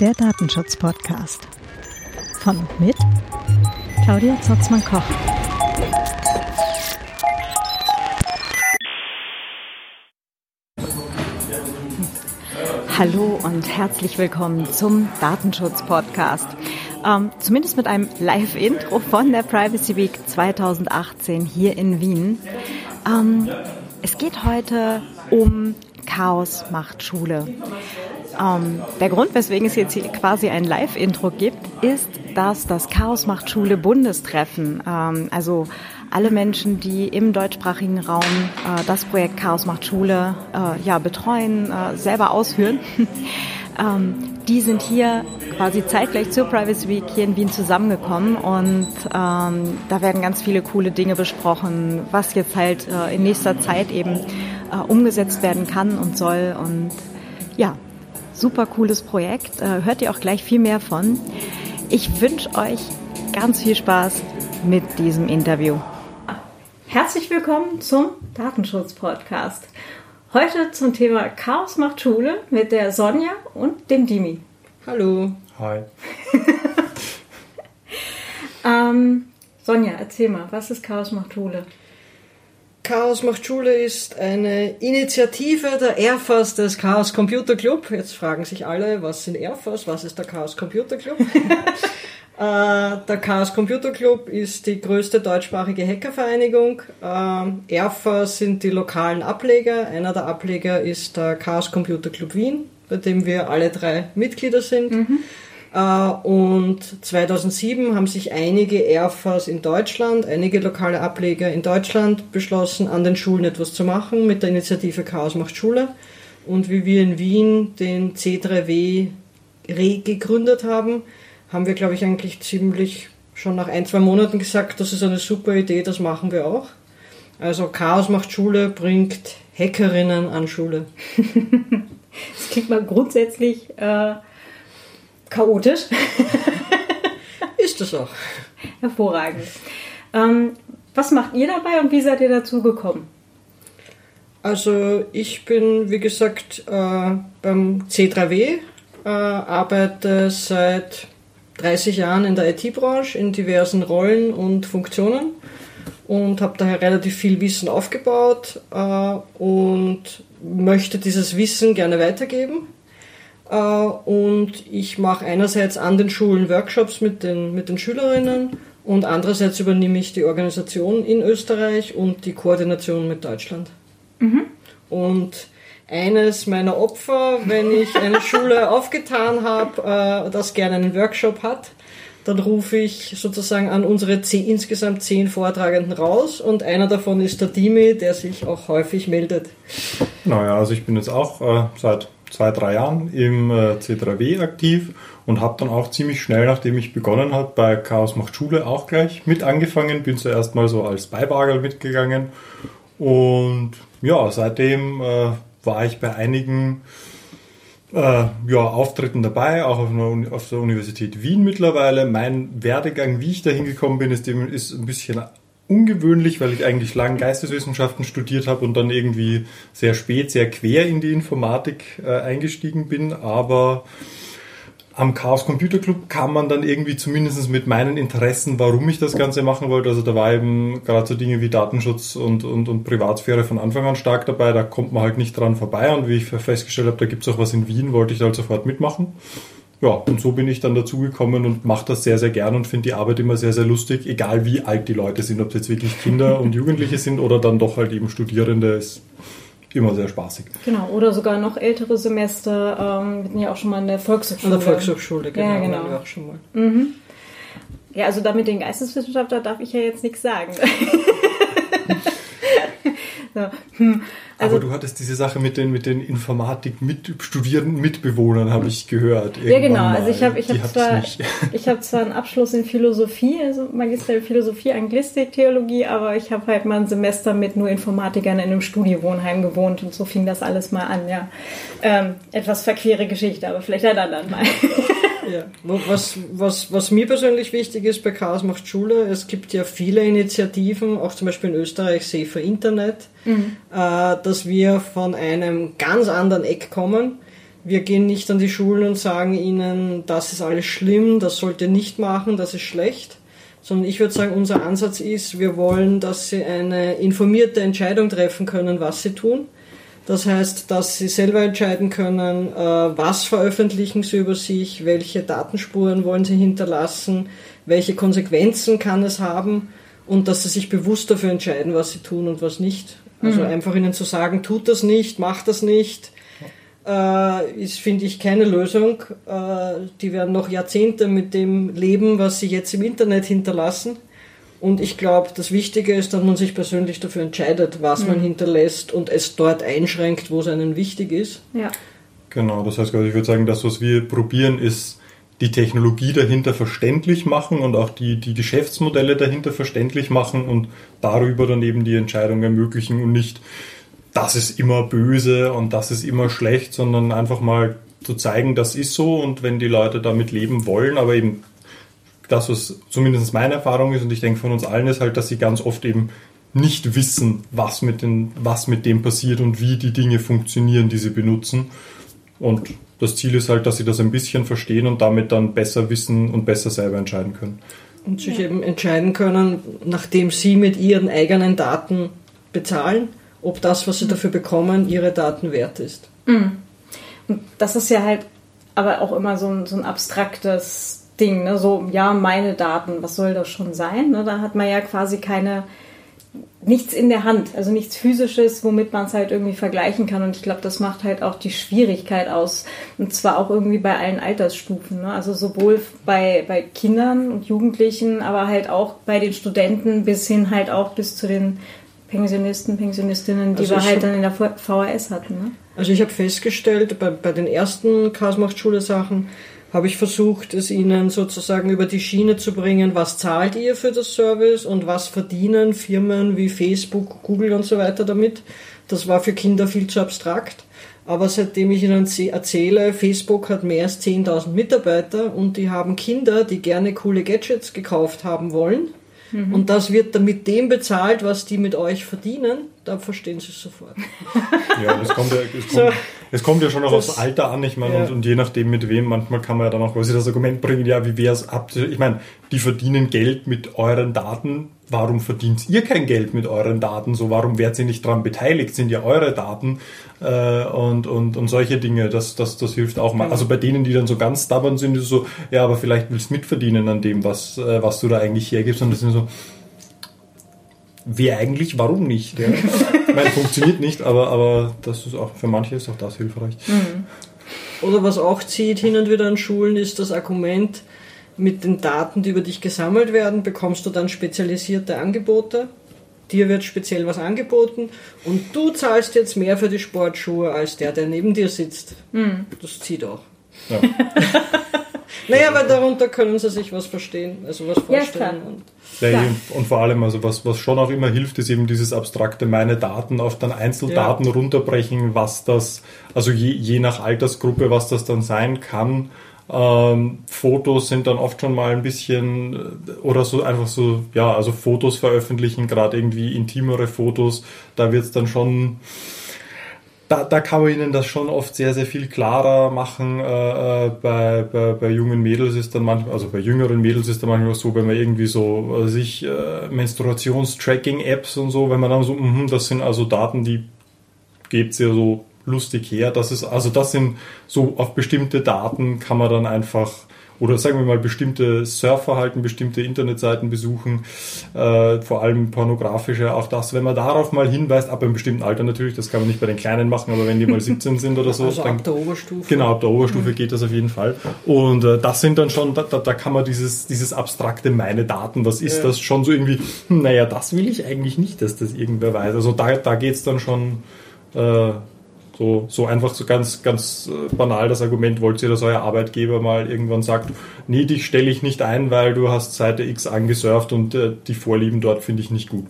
Der Datenschutz-Podcast. Von und mit Claudia Zotzmann-Koch. Hallo und herzlich willkommen zum Datenschutz-Podcast. Ähm, zumindest mit einem Live-Intro von der Privacy Week 2018 hier in Wien. Ähm, es geht heute um Chaos macht Schule. Ähm, der Grund, weswegen es jetzt hier quasi ein Live-Intro gibt, ist, dass das Chaos macht Schule Bundestreffen, ähm, also alle Menschen, die im deutschsprachigen Raum äh, das Projekt Chaos macht Schule äh, ja, betreuen, äh, selber ausführen, ähm, die sind hier quasi zeitgleich zur Privacy Week hier in Wien zusammengekommen und ähm, da werden ganz viele coole Dinge besprochen, was jetzt halt äh, in nächster Zeit eben äh, umgesetzt werden kann und soll und ja, super cooles Projekt. Äh, hört ihr auch gleich viel mehr von. Ich wünsche euch ganz viel Spaß mit diesem Interview. Herzlich willkommen zum Datenschutz-Podcast. Heute zum Thema Chaos macht Schule mit der Sonja und dem Dimi. Hallo. Hi. ähm, Sonja, erzähl mal, was ist Chaos macht Schule? Chaos macht Schule ist eine Initiative der Airforce des Chaos Computer Club. Jetzt fragen sich alle, was sind Airforce, was ist der Chaos Computer Club? äh, der Chaos Computer Club ist die größte deutschsprachige Hackervereinigung. Ähm, Airforce sind die lokalen Ableger. Einer der Ableger ist der Chaos Computer Club Wien, bei dem wir alle drei Mitglieder sind. Mhm. Äh, und 2007 haben sich einige Airfas in Deutschland, einige lokale Ableger in Deutschland beschlossen, an den Schulen etwas zu machen mit der Initiative Chaos macht Schule. Und wie wir in Wien den C3W gegründet haben, haben wir, glaube ich, eigentlich ziemlich schon nach ein, zwei Monaten gesagt, das ist eine super Idee, das machen wir auch. Also Chaos macht Schule bringt Hackerinnen an Schule. das klingt mal grundsätzlich äh, chaotisch. Ist es auch. Hervorragend. Ähm, was macht ihr dabei und wie seid ihr dazu gekommen? Also ich bin, wie gesagt, äh, beim C3W, äh, arbeite seit 30 Jahren in der IT-Branche in diversen Rollen und Funktionen und habe daher relativ viel Wissen aufgebaut äh, und möchte dieses Wissen gerne weitergeben äh, und ich mache einerseits an den Schulen Workshops mit den, mit den Schülerinnen und andererseits übernehme ich die Organisation in Österreich und die Koordination mit Deutschland. Mhm. Und eines meiner Opfer, wenn ich eine Schule aufgetan habe, äh, das gerne einen Workshop hat, dann rufe ich sozusagen an unsere zehn, insgesamt zehn Vortragenden raus und einer davon ist der Dimi, der sich auch häufig meldet. Naja, also ich bin jetzt auch äh, seit zwei, drei Jahren im äh, C3W aktiv und habe dann auch ziemlich schnell, nachdem ich begonnen habe, bei Chaos macht Schule auch gleich mit angefangen. Bin zuerst mal so als Beiwager mitgegangen und ja, seitdem äh, war ich bei einigen äh, ja, Auftritten dabei, auch auf, einer, auf, der Universität Wien mittlerweile. Mein Werdegang, wie ich da hingekommen bin, ist, ist ein bisschen ungewöhnlich, weil ich eigentlich lang Geisteswissenschaften studiert habe und dann irgendwie sehr spät, sehr quer in die Informatik äh, eingestiegen bin. Aber am Chaos Computer Club kam man dann irgendwie zumindest mit meinen Interessen, warum ich das Ganze machen wollte. Also da war eben gerade so Dinge wie Datenschutz und, und, und Privatsphäre von Anfang an stark dabei. Da kommt man halt nicht dran vorbei. Und wie ich festgestellt habe, da gibt es auch was in Wien, wollte ich da halt sofort mitmachen ja, und so bin ich dann dazugekommen und mache das sehr, sehr gern und finde die Arbeit immer sehr, sehr lustig, egal wie alt die Leute sind, ob es jetzt wirklich Kinder und Jugendliche sind oder dann doch halt eben Studierende, ist immer sehr spaßig. Genau, oder sogar noch ältere Semester, ähm, wir sind ja auch schon mal in der Volkshochschule. An der Volkshochschule, genau. Ja, genau. Wir auch schon mal. Mhm. Ja, also damit den Geisteswissenschaftler darf ich ja jetzt nichts sagen. so. hm. Also, Aber du hattest diese Sache mit den, mit den Informatik-Studierenden, Mitbewohnern, habe ich gehört. Ja, genau. Mal. Also ich habe ich hab zwar, hab zwar einen Abschluss in Philosophie, also Magister in Philosophie, Anglistik, Theologie, aber ich habe halt mal ein Semester mit nur Informatikern in einem Studiewohnheim gewohnt und so fing das alles mal an, ja. Ähm, etwas verquere Geschichte, aber vielleicht ein anderen Mal. Ja. Was, was, was mir persönlich wichtig ist bei Chaos macht Schule, es gibt ja viele Initiativen, auch zum Beispiel in Österreich Safer Internet, mhm. äh, dass wir von einem ganz anderen Eck kommen. Wir gehen nicht an die Schulen und sagen ihnen, das ist alles schlimm, das sollt ihr nicht machen, das ist schlecht, sondern ich würde sagen, unser Ansatz ist, wir wollen, dass sie eine informierte Entscheidung treffen können, was sie tun das heißt, dass sie selber entscheiden können, äh, was veröffentlichen sie über sich, welche Datenspuren wollen sie hinterlassen, welche Konsequenzen kann es haben und dass sie sich bewusst dafür entscheiden, was sie tun und was nicht. Also mhm. einfach ihnen zu sagen, tut das nicht, macht das nicht, äh, ist, finde ich, keine Lösung. Äh, die werden noch Jahrzehnte mit dem leben, was sie jetzt im Internet hinterlassen. Und ich glaube, das Wichtige ist, dass man sich persönlich dafür entscheidet, was mhm. man hinterlässt und es dort einschränkt, wo es einen wichtig ist. Ja. Genau, das heißt, ich würde sagen, das, was wir probieren, ist die Technologie dahinter verständlich machen und auch die, die Geschäftsmodelle dahinter verständlich machen und darüber dann eben die Entscheidung ermöglichen und nicht, das ist immer böse und das ist immer schlecht, sondern einfach mal zu zeigen, das ist so und wenn die Leute damit leben wollen, aber eben das, was zumindest meine Erfahrung ist und ich denke von uns allen ist halt, dass sie ganz oft eben nicht wissen, was mit, den, was mit dem passiert und wie die Dinge funktionieren, die sie benutzen. Und das Ziel ist halt, dass sie das ein bisschen verstehen und damit dann besser wissen und besser selber entscheiden können. Und sich ja. eben entscheiden können, nachdem sie mit ihren eigenen Daten bezahlen, ob das, was sie mhm. dafür bekommen, ihre Daten wert ist. Mhm. Und das ist ja halt aber auch immer so ein, so ein abstraktes Ding, ne? so, ja, meine Daten, was soll das schon sein? Ne? Da hat man ja quasi keine, nichts in der Hand, also nichts physisches, womit man es halt irgendwie vergleichen kann. Und ich glaube, das macht halt auch die Schwierigkeit aus. Und zwar auch irgendwie bei allen Altersstufen. Ne? Also sowohl bei, bei Kindern und Jugendlichen, aber halt auch bei den Studenten bis hin halt auch bis zu den Pensionisten, Pensionistinnen, die also wir halt dann in der VHS hatten. Ne? Also ich habe festgestellt, bei, bei den ersten Chaos-Macht-Schule-Sachen, habe ich versucht, es ihnen sozusagen über die Schiene zu bringen, was zahlt ihr für das Service und was verdienen Firmen wie Facebook, Google und so weiter damit. Das war für Kinder viel zu abstrakt. Aber seitdem ich ihnen erzähle, Facebook hat mehr als 10.000 Mitarbeiter und die haben Kinder, die gerne coole Gadgets gekauft haben wollen. Mhm. Und das wird dann mit dem bezahlt, was die mit euch verdienen, da verstehen sie es sofort. Ja, das kommt ja, es kommt, so, es kommt ja schon auch das, aufs Alter an, ich meine, ja. und, und, je nachdem mit wem, manchmal kann man ja dann auch quasi das Argument bringen, ja, wie wäre es ab, ich meine, die verdienen Geld mit euren Daten, warum verdient ihr kein Geld mit euren Daten, so, warum werdet ihr nicht daran beteiligt, sind ja eure Daten, äh, und, und, und solche Dinge, das, das, das hilft auch mal. Genau. Also bei denen, die dann so ganz stubborn sind, ist so, ja, aber vielleicht willst du mitverdienen an dem, was, äh, was du da eigentlich hergibst, und das sind so, Wer eigentlich, warum nicht? Ja? ich meine, funktioniert nicht, aber, aber das ist auch, für manche ist auch das hilfreich. Mhm. Oder was auch zieht hin und wieder an Schulen, ist das Argument, mit den Daten, die über dich gesammelt werden, bekommst du dann spezialisierte Angebote. Dir wird speziell was angeboten und du zahlst jetzt mehr für die Sportschuhe als der, der neben dir sitzt. Mhm. Das zieht auch. Ja. naja, weil darunter können sie sich was verstehen, also was vorstellen. Ja, ja, und vor allem, also was, was schon auch immer hilft, ist eben dieses abstrakte meine Daten auf dann Einzeldaten ja. runterbrechen, was das, also je, je nach Altersgruppe, was das dann sein kann. Ähm, Fotos sind dann oft schon mal ein bisschen äh, oder so einfach so, ja, also Fotos veröffentlichen, gerade irgendwie intimere Fotos, da wird es dann schon da, da kann man ihnen das schon oft sehr, sehr viel klarer machen. Äh, äh, bei, bei, bei jungen Mädels ist dann manchmal, also bei jüngeren Mädels ist dann manchmal so, wenn man irgendwie so äh, sich äh, Menstruationstracking-Apps und so, wenn man dann so, mh, das sind also Daten, die geht's ja so lustig her. Das ist, also das sind so auf bestimmte Daten kann man dann einfach oder sagen wir mal bestimmte Surfverhalten, bestimmte Internetseiten besuchen, äh, vor allem pornografische, auch das, wenn man darauf mal hinweist, ab einem bestimmten Alter natürlich, das kann man nicht bei den Kleinen machen, aber wenn die mal 17 sind oder so. Also dann, ab der Oberstufe. Genau, ab der Oberstufe mhm. geht das auf jeden Fall. Und äh, das sind dann schon, da, da, kann man dieses, dieses abstrakte meine Daten, was ist ja. das, schon so irgendwie, hm, naja, das will ich eigentlich nicht, dass das irgendwer weiß. Also da, da geht's dann schon äh, so, so einfach so ganz, ganz äh, banal das Argument, wollt ihr, dass euer Arbeitgeber mal irgendwann sagt, nee, dich stelle ich nicht ein, weil du hast Seite X angesurft und äh, die Vorlieben dort finde ich nicht gut.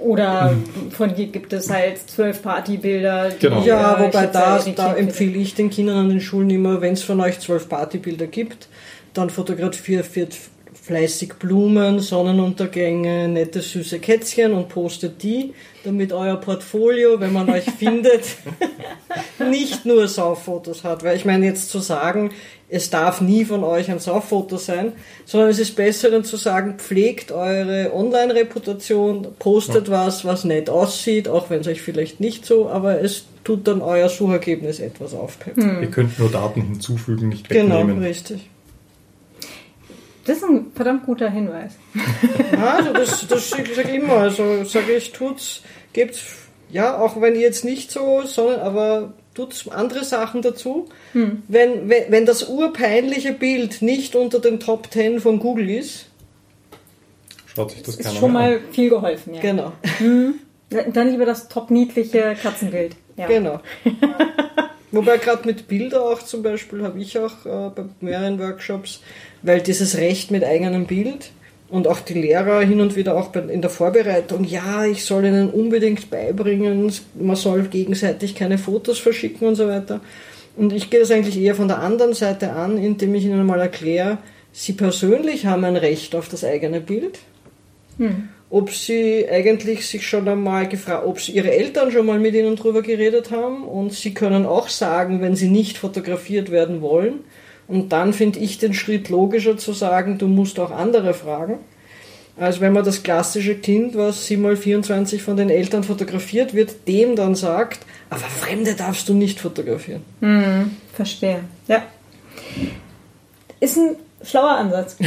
Oder von dir gibt es halt zwölf Partybilder. Genau. Ja, wobei da, da empfehle ich den Kindern an den Schulen immer, wenn es von euch zwölf Partybilder gibt, dann fotografiert fleißig Blumen, Sonnenuntergänge, nette süße Kätzchen und postet die, damit euer Portfolio, wenn man euch findet, nicht nur Sauffotos hat. Weil ich meine jetzt zu sagen, es darf nie von euch ein Sauffoto sein, sondern es ist besser dann zu sagen, pflegt eure Online-Reputation, postet was, was nett aussieht, auch wenn es euch vielleicht nicht so, aber es tut dann euer Suchergebnis etwas aufpeppen. Ihr könnt nur Daten hinzufügen, nicht Genau, wegnehmen. richtig. Das ist ein verdammt guter Hinweis. Ja, also das, das ich sag immer, also sage ich, tut's, gebt's, ja, auch wenn ihr jetzt nicht so, sondern, aber tut's andere Sachen dazu. Wenn, wenn, wenn das urpeinliche Bild nicht unter den Top 10 von Google ist, Schaut sich das Ist keiner schon mehr an. mal viel geholfen, ja. genau, Dann lieber das top niedliche Katzenbild. Ja. genau. Wobei gerade mit Bilder auch zum Beispiel habe ich auch äh, bei mehreren Workshops, weil dieses Recht mit eigenem Bild und auch die Lehrer hin und wieder auch in der Vorbereitung, ja, ich soll ihnen unbedingt beibringen, man soll gegenseitig keine Fotos verschicken und so weiter. Und ich gehe das eigentlich eher von der anderen Seite an, indem ich ihnen mal erkläre, sie persönlich haben ein Recht auf das eigene Bild. Ob sie eigentlich sich schon einmal gefragt, ob sie ihre Eltern schon mal mit ihnen drüber geredet haben und sie können auch sagen, wenn sie nicht fotografiert werden wollen. Und dann finde ich den Schritt logischer zu sagen, du musst auch andere fragen. Als wenn man das klassische Kind, was 7 mal 24 von den Eltern fotografiert wird, dem dann sagt, aber Fremde darfst du nicht fotografieren. Verstehe. Ja. Ist ein schlauer Ansatz.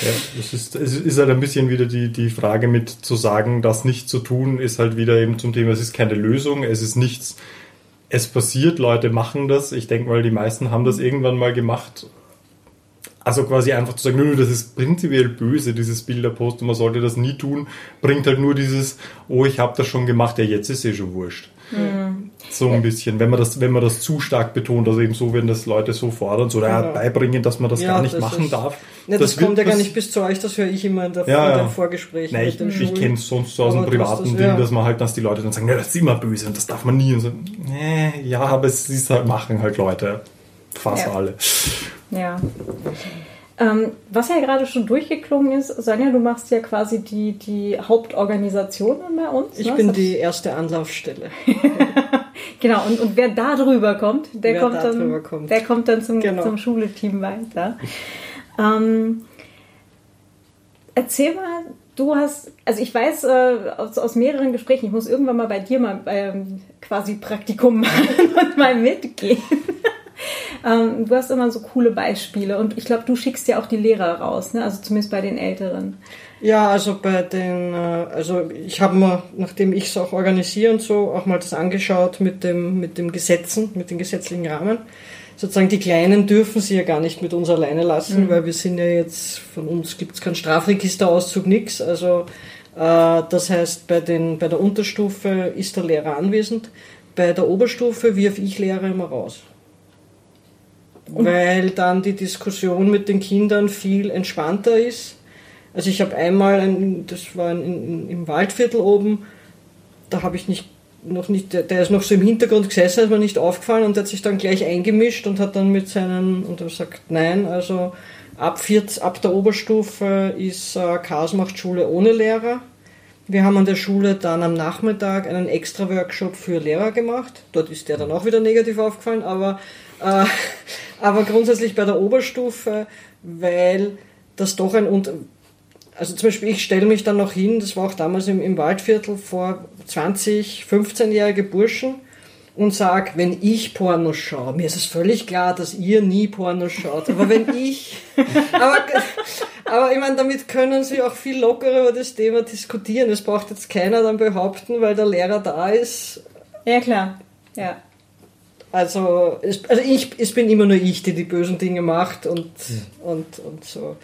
Ja, es ist, es ist halt ein bisschen wieder die, die Frage mit zu sagen, das nicht zu tun, ist halt wieder eben zum Thema, es ist keine Lösung, es ist nichts, es passiert, Leute machen das. Ich denke mal, die meisten haben das irgendwann mal gemacht. Also quasi einfach zu sagen, nö, das ist prinzipiell böse, dieses Bilderpost, und man sollte das nie tun, bringt halt nur dieses, oh, ich habe das schon gemacht, ja, jetzt ist eh schon wurscht. So ein bisschen, wenn man das, wenn man das zu stark betont, also eben so, wenn das Leute so fordern, so Genau. beibringen, dass man das Ja, gar nicht das machen ist- darf. Ne, das, wird kommt ja gar nicht bis zu euch, das höre ich immer in, der, Ja, in ja. den Vorgesprächen Nein, mit ich, ich kenne es sonst so aus dem privaten das, Ding, ja. dass man halt, dass die Leute dann sagen, ja, das ist immer böse und das darf man nie. Und so, nee, ja, aber es ist halt, machen halt Leute. Fast Ja. alle. Ja. Ähm, was ja gerade schon durchgeklungen ist, Sonja, du machst ja quasi die, die Hauptorganisation bei uns. Ich ne? bin die erste Anlaufstelle. Genau, und, und wer da drüber kommt, der, Wer kommt, da dann, kommt. der kommt dann zum, Genau. zum Schule-Team weiter. Ähm, erzähl mal, du hast, also ich weiß äh, aus, aus mehreren Gesprächen, ich muss irgendwann mal bei dir mal ähm, quasi Praktikum machen und mal mitgehen. Ähm, du hast immer so coole Beispiele und ich glaube, du schickst ja auch die Lehrer raus, ne? also zumindest bei den Älteren. Ja, also bei den, äh, also ich habe mir, nachdem ich es auch organisiere und so, auch mal das angeschaut mit dem, mit dem Gesetzen, mit den gesetzlichen Rahmen. Sozusagen die Kleinen dürfen sie ja gar nicht mit uns alleine lassen, weil wir sind ja jetzt, von uns gibt es keinen Strafregisterauszug, nix. Also äh, das heißt, bei, den, bei der Unterstufe ist der Lehrer anwesend, bei der Oberstufe wirf ich Lehrer immer raus. Weil dann die Diskussion mit den Kindern viel entspannter ist. Also ich habe einmal, ein, das war in, in, im Waldviertel oben, da habe ich nicht noch nicht, der, der ist noch so im Hintergrund gesessen, ist mir nicht aufgefallen und der hat sich dann gleich eingemischt und hat dann mit seinen, und er sagt, nein, also ab, 40, ab der Oberstufe ist äh, Chaos macht Schule ohne Lehrer. Wir haben an der Schule dann am Nachmittag einen extra Workshop für Lehrer gemacht. Dort ist der dann auch wieder negativ aufgefallen, aber, äh, aber grundsätzlich bei der Oberstufe, weil das doch ein, also zum Beispiel, ich stelle mich dann noch hin, das war auch damals im, im Waldviertel vor 20, 15-jährige Burschen und sag, wenn ich Pornos schaue, mir ist es völlig klar, dass ihr nie Pornos schaut, aber wenn ich, aber, aber ich meine, damit können sie auch viel lockerer über das Thema diskutieren. Es braucht jetzt keiner dann behaupten, weil der Lehrer da ist. Ja, klar. Ja. Also, es, also ich, es bin immer nur ich, die die bösen Dinge macht und, und, und so.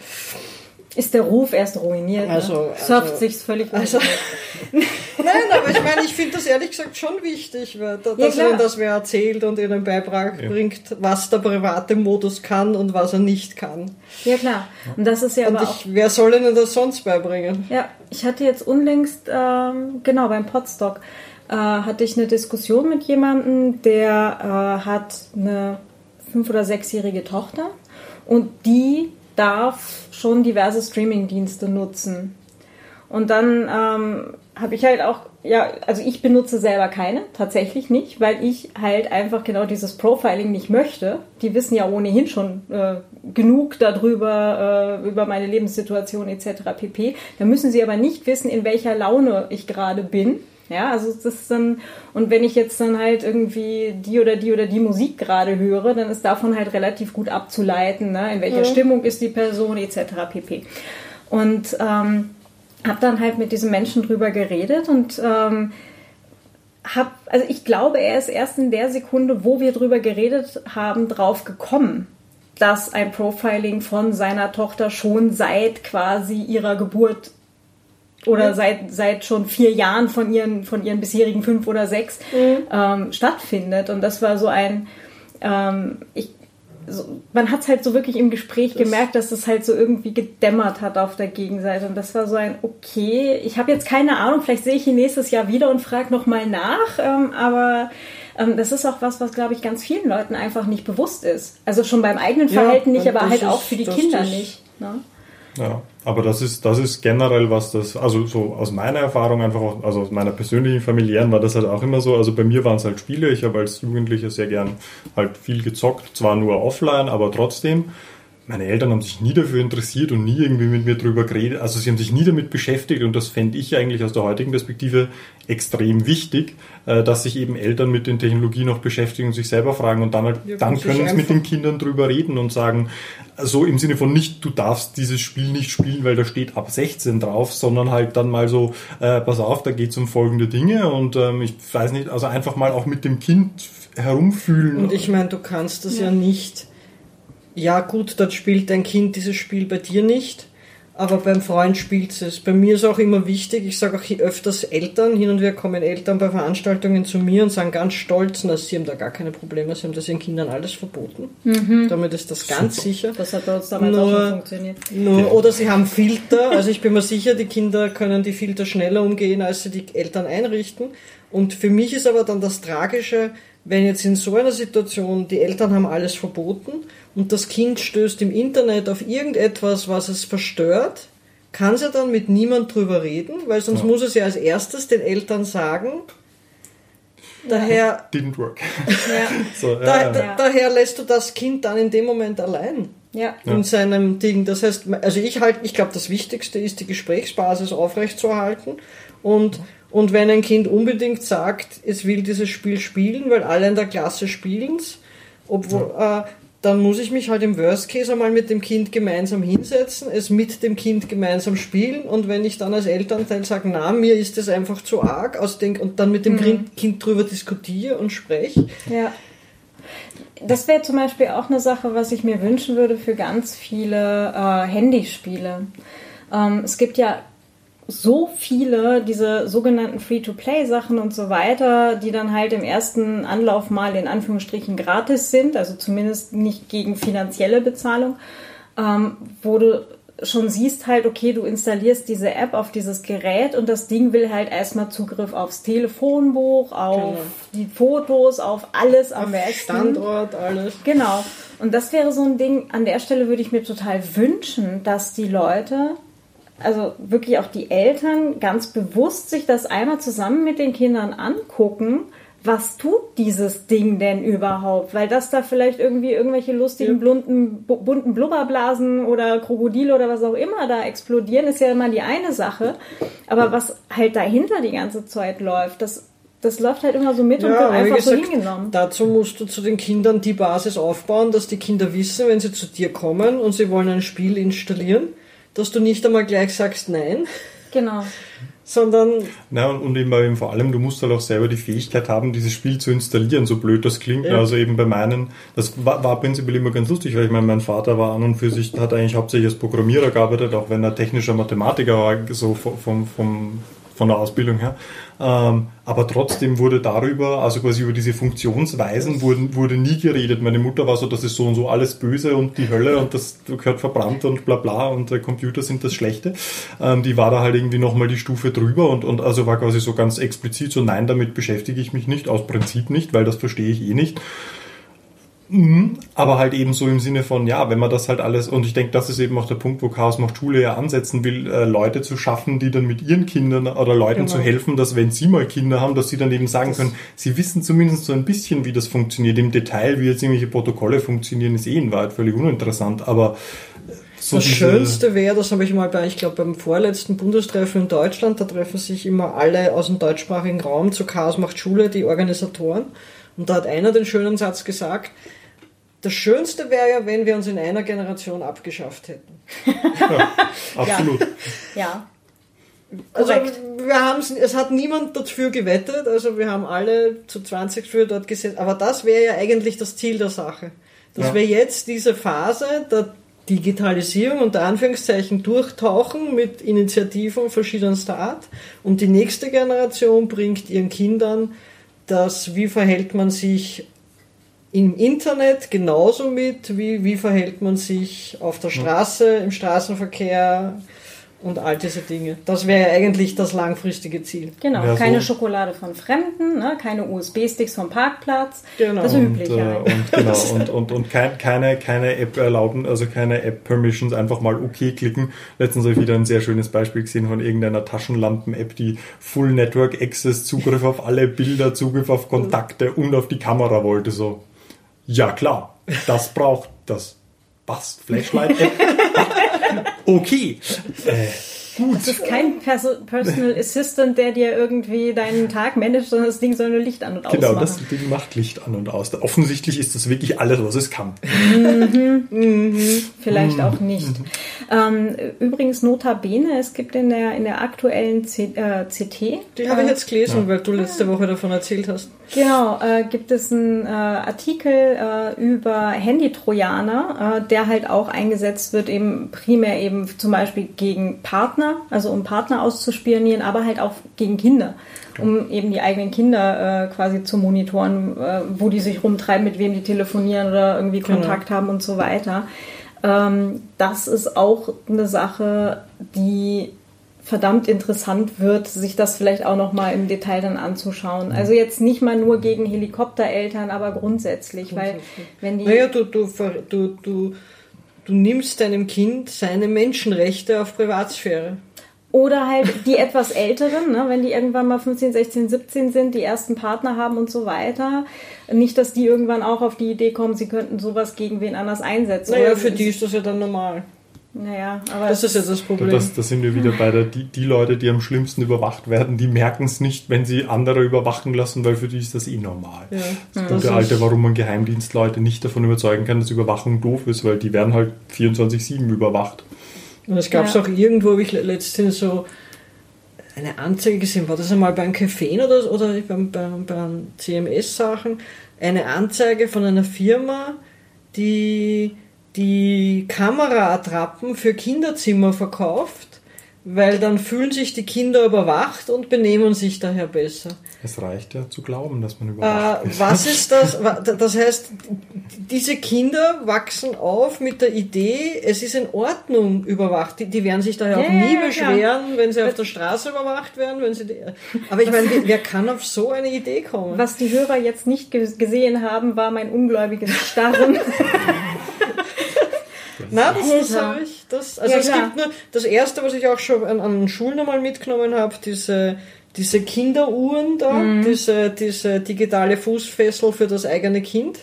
ist der Ruf erst ruiniert. Also- ne? Surft also- sich's völlig Also, nein, aber ich meine, ich finde das ehrlich gesagt schon wichtig, weil da, Ja, dass klar. ihnen das wer erzählt und ihnen beibringt, was der private Modus kann und was er nicht kann. Ja klar. Und das ist ja Und aber auch ich, wer soll ihnen das sonst beibringen? Ja, ich hatte jetzt unlängst, ähm, genau beim Podstock, äh, hatte ich eine Diskussion mit jemandem, der äh, hat eine fünf- oder sechsjährige Tochter und die darf schon diverse Streamingdienste nutzen. Und dann ähm, habe ich halt auch, ja, also ich benutze selber keine, tatsächlich nicht, weil ich halt einfach genau dieses Profiling nicht möchte. Die wissen ja ohnehin schon äh, genug darüber, äh, über meine Lebenssituation etc. pp. Da müssen sie aber nicht wissen, in welcher Laune ich gerade bin. Ja, also das ist dann, und wenn ich jetzt dann halt irgendwie die oder die oder die Musik gerade höre, dann ist davon halt relativ gut abzuleiten, ne? in welcher Stimmung ist die Person etc. pp. Und ähm, habe dann halt mit diesem Menschen drüber geredet und ähm, hab, also ich glaube, er ist erst in der Sekunde, wo wir drüber geredet haben, drauf gekommen, dass ein Profiling von seiner Tochter schon seit quasi ihrer Geburt oder seit, seit schon vier Jahren von ihren, von ihren bisherigen fünf oder sechs ähm, stattfindet. Und das war so ein, ähm, ich, so, man hat es halt so wirklich im Gespräch gemerkt, dass es halt so irgendwie gedämmert hat auf der Gegenseite. Und das war so ein, okay, ich habe jetzt keine Ahnung, vielleicht sehe ich ihn nächstes Jahr wieder und frage nochmal nach, ähm, aber ähm, das ist auch was, was, glaube ich, ganz vielen Leuten einfach nicht bewusst ist. Also schon beim eigenen Ja, Verhalten nicht, und aber das halt auch für die das Kinder nicht. Ne? Ja, aber das ist, das ist generell was das, also so aus meiner Erfahrung einfach, auch, also aus meiner persönlichen familiären war das halt auch immer so. Also bei mir waren es halt Spiele. Ich habe als Jugendlicher sehr gern halt viel gezockt, zwar nur offline, aber trotzdem. Meine Eltern haben sich nie dafür interessiert und nie irgendwie mit mir drüber geredet. Also sie haben sich nie damit beschäftigt und das fände ich eigentlich aus der heutigen Perspektive extrem wichtig, äh, dass sich eben Eltern mit den Technologien noch beschäftigen und sich selber fragen und dann halt, Ja, dann können sie mit den Kindern drüber reden und sagen, so im Sinne von nicht, du darfst dieses Spiel nicht spielen, weil da steht ab 16 drauf, sondern halt dann mal so, äh, pass auf, da geht's um folgende Dinge und ähm, ich weiß nicht, also einfach mal auch mit dem Kind herumfühlen. Und ich meine, du kannst das ja. nicht. Ja, gut, dort spielt dein Kind dieses Spiel bei dir nicht, aber beim Freund spielt es. Bei mir ist auch immer wichtig, ich sage auch öfters Eltern, hin und wieder kommen Eltern bei Veranstaltungen zu mir und sagen ganz stolz, na, sie haben da gar keine Probleme, sie haben das ihren Kindern alles verboten. Damit ist das ganz sicher. Das hat bei uns damals auch Nur- schon funktioniert. Nur, oder sie haben Filter, also ich bin mir sicher, die Kinder können die Filter schneller umgehen, als sie die Eltern einrichten. Und für mich ist aber dann das Tragische, wenn jetzt in so einer Situation die Eltern haben alles verboten und das Kind stößt im Internet auf irgendetwas, was es verstört, kann sie dann mit niemand drüber reden, weil sonst Ja. muss es ja als erstes den Eltern sagen. Daher, Didn't work. Ja, so, da, ja, da, ja. Ja. daher lässt du das Kind dann in dem Moment allein ja. Ja. in seinem Ding. Das heißt, also ich halt, ich glaube, das Wichtigste ist, die Gesprächsbasis aufrechtzuerhalten und und wenn ein Kind unbedingt sagt, es will dieses Spiel spielen, weil alle in der Klasse spielen's, obwohl, äh, dann muss ich mich halt im Worst Case einmal mit dem Kind gemeinsam hinsetzen, es mit dem Kind gemeinsam spielen und wenn ich dann als Elternteil sage, na, mir ist das einfach zu arg, aus den, und dann mit dem Kind, kind drüber diskutiere und spreche, Ja. Das wäre zum Beispiel auch eine Sache, was ich mir wünschen würde für ganz viele äh, Handyspiele. Ähm, es gibt ja so viele diese sogenannten Free-to-Play-Sachen und so weiter, die dann halt im ersten Anlauf mal in Anführungsstrichen gratis sind, also zumindest nicht gegen finanzielle Bezahlung, ähm, wo du schon siehst halt, okay, du installierst diese App auf dieses Gerät und das Ding will halt erstmal Zugriff aufs Telefonbuch, auf Genau. die Fotos, auf alles am auf besten. Standort, alles. Genau. Und das wäre so ein Ding, an der Stelle würde ich mir total wünschen, dass die Leute, also wirklich auch die Eltern, ganz bewusst sich das einmal zusammen mit den Kindern angucken. Was tut dieses Ding denn überhaupt? Weil das da vielleicht irgendwie irgendwelche lustigen, Ja. blunten, bu- bunten Blubberblasen oder Krokodile oder was auch immer da explodieren, ist ja immer die eine Sache. Aber was halt dahinter die ganze Zeit läuft, das, das läuft halt immer so mit und wird einfach so gesagt, hingenommen. Dazu musst du zu den Kindern die Basis aufbauen, dass die Kinder wissen, wenn sie zu dir kommen und sie wollen ein Spiel installieren, dass du nicht einmal gleich sagst Nein, Genau. sondern. Na, und, und eben, eben vor allem, du musst halt auch selber die Fähigkeit haben, dieses Spiel zu installieren, so blöd das klingt. Ja. Also eben bei meinen, das war, war prinzipiell immer ganz lustig, weil ich meine, mein Vater war an und für sich, hat eigentlich hauptsächlich als Programmierer gearbeitet, auch wenn er technischer Mathematiker war, so vom, vom, von der Ausbildung her. Ähm, aber trotzdem wurde darüber, also quasi über diese Funktionsweisen, wurde, wurde nie geredet. Meine Mutter war so, das ist so und so alles böse und die Hölle und das gehört verbrannt und bla bla und der Computer sind das Schlechte. Ähm, die war da halt irgendwie nochmal die Stufe drüber und, und also war quasi so ganz explizit so, nein, damit beschäftige ich mich nicht, aus Prinzip nicht, weil das verstehe ich eh nicht. Mhm, aber halt eben so im Sinne von, ja, wenn man das halt alles, und ich denke, das ist eben auch der Punkt, wo Chaos macht Schule ja ansetzen will, äh, Leute zu schaffen, die dann mit ihren Kindern oder Leuten genau. zu helfen, dass wenn sie mal Kinder haben, dass sie dann eben sagen das können, sie wissen zumindest so ein bisschen, wie das funktioniert. Im Detail, wie jetzt irgendwelche Protokolle funktionieren, ist eh in Wahrheit völlig uninteressant, aber äh, so das Schönste wäre, das habe ich mal bei, ich glaube, beim vorletzten Bundestreffen in Deutschland, da treffen sich immer alle aus dem deutschsprachigen Raum zu Chaos macht Schule, die Organisatoren. Und da hat einer den schönen Satz gesagt, das Schönste wäre ja, wenn wir uns in einer Generation abgeschafft hätten. Ja, absolut. ja. ja. Also wir haben es hat niemand dafür gewettet, also wir haben alle zu 20 für dort gesetzt, aber das wäre ja eigentlich das Ziel der Sache. Dass ja. wir jetzt diese Phase der Digitalisierung unter Anführungszeichen durchtauchen mit Initiativen verschiedenster Art und die nächste Generation bringt ihren Kindern das, wie verhält man sich im Internet genauso mit, wie, wie verhält man sich auf der Straße, im Straßenverkehr und all diese Dinge. Das wäre eigentlich das langfristige Ziel. Genau, ja, keine so. Schokolade von Fremden, ne? keine USB-Sticks vom Parkplatz. Genau. Das Übliche. Und, äh, und, genau, und, und, und kein, keine, keine App erlauben, also keine App-Permissions, einfach mal OK klicken. Letztens habe ich wieder ein sehr schönes Beispiel gesehen von irgendeiner Taschenlampen-App, die Full Network Access, Zugriff auf alle Bilder, Zugriff auf Kontakte und auf die Kamera wollte. So, ja klar, das braucht das. Was? Flashlight-App? okay. Äh, Gut. Das ist kein Perso Personal Assistant, der dir irgendwie deinen Tag managt, sondern das Ding soll nur Licht an und aus Genau, das Ding macht Licht an und aus. Offensichtlich ist das wirklich alles, was es kann. Mhm, mhm. Vielleicht auch nicht. Mhm. Ähm, übrigens, Nota Bene, es gibt in der, in der aktuellen C äh, CT. Die habe ich jetzt gelesen, ja. weil du letzte Woche davon erzählt hast. Genau, äh, gibt es einen äh, Artikel äh, über Handy-Trojaner, äh, der halt auch eingesetzt wird, eben primär eben zum Beispiel gegen Partner, also um Partner auszuspionieren, aber halt auch gegen Kinder, um eben die eigenen Kinder äh, quasi zu monitoren, äh, wo die sich rumtreiben, mit wem die telefonieren oder irgendwie genau. Kontakt haben und so weiter. Ähm, das ist auch eine Sache, die verdammt interessant wird, sich das vielleicht auch noch mal im Detail dann anzuschauen. Also jetzt nicht mal nur gegen Helikoptereltern, aber grundsätzlich, weil wenn die naja, du, du, du, du, du nimmst deinem Kind seine Menschenrechte auf Privatsphäre. Oder halt die etwas Älteren, ne, wenn die irgendwann mal 15, 16, 17 sind, die ersten Partner haben und so weiter. Nicht, dass die irgendwann auch auf die Idee kommen, sie könnten sowas gegen wen anders einsetzen. Naja, für die ist das ja dann normal. Naja, aber. Das ist ja das Problem. Das, das sind wir wieder bei der, die, die Leute, die am schlimmsten überwacht werden, die merken es nicht, wenn sie andere überwachen lassen, weil für die ist das eh normal. Ja. Das ist der alte, warum man Geheimdienstleute nicht davon überzeugen kann, dass Überwachung doof ist, weil die werden halt 24-7 überwacht. Und es gab es ja. auch irgendwo, habe ich letztens so eine Anzeige gesehen, war das einmal beim Café oder, oder beim, beim, beim CMS-Sachen, eine Anzeige von einer Firma, die die Kameraattrappen für Kinderzimmer verkauft, weil dann fühlen sich die Kinder überwacht und benehmen sich daher besser. Es reicht ja zu glauben, dass man überwacht äh, ist. Was ist das? Das heißt, diese Kinder wachsen auf mit der Idee, es ist in Ordnung überwacht. Die, die werden sich daher yeah, auch nie beschweren, ja. wenn sie auf der Straße überwacht werden. Wenn sie die, aber ich meine, wer kann auf so eine Idee kommen? Was die Hörer jetzt nicht gesehen haben, war mein ungläubiges Starren. Na, das, das habe ich. Das, also ja, es gibt nur das erste, was ich auch schon an, an Schulen einmal mitgenommen habe, diese, diese Kinderuhren da, mhm. diese, diese digitale Fußfessel für das eigene Kind,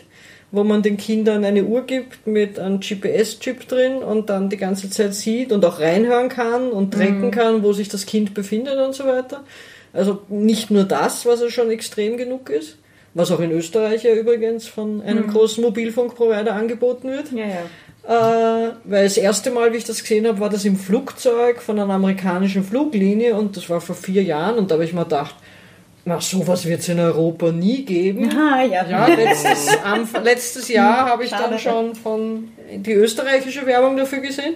wo man den Kindern eine Uhr gibt mit einem GPS-Chip drin und dann die ganze Zeit sieht und auch reinhören kann und tracken mhm. kann, wo sich das Kind befindet und so weiter. Also nicht nur das, was ja schon extrem genug ist, was auch in Österreich ja übrigens von einem mhm. großen Mobilfunkprovider angeboten wird. Ja, ja. Äh, weil das erste Mal, wie ich das gesehen habe, war das im Flugzeug von einer amerikanischen Fluglinie und das war vor vier Jahren und da habe ich mir gedacht, na, sowas wird es in Europa nie geben. Ah, ja. Ja, letztes, Anf- letztes Jahr habe ich dann schon von die österreichische Werbung dafür gesehen.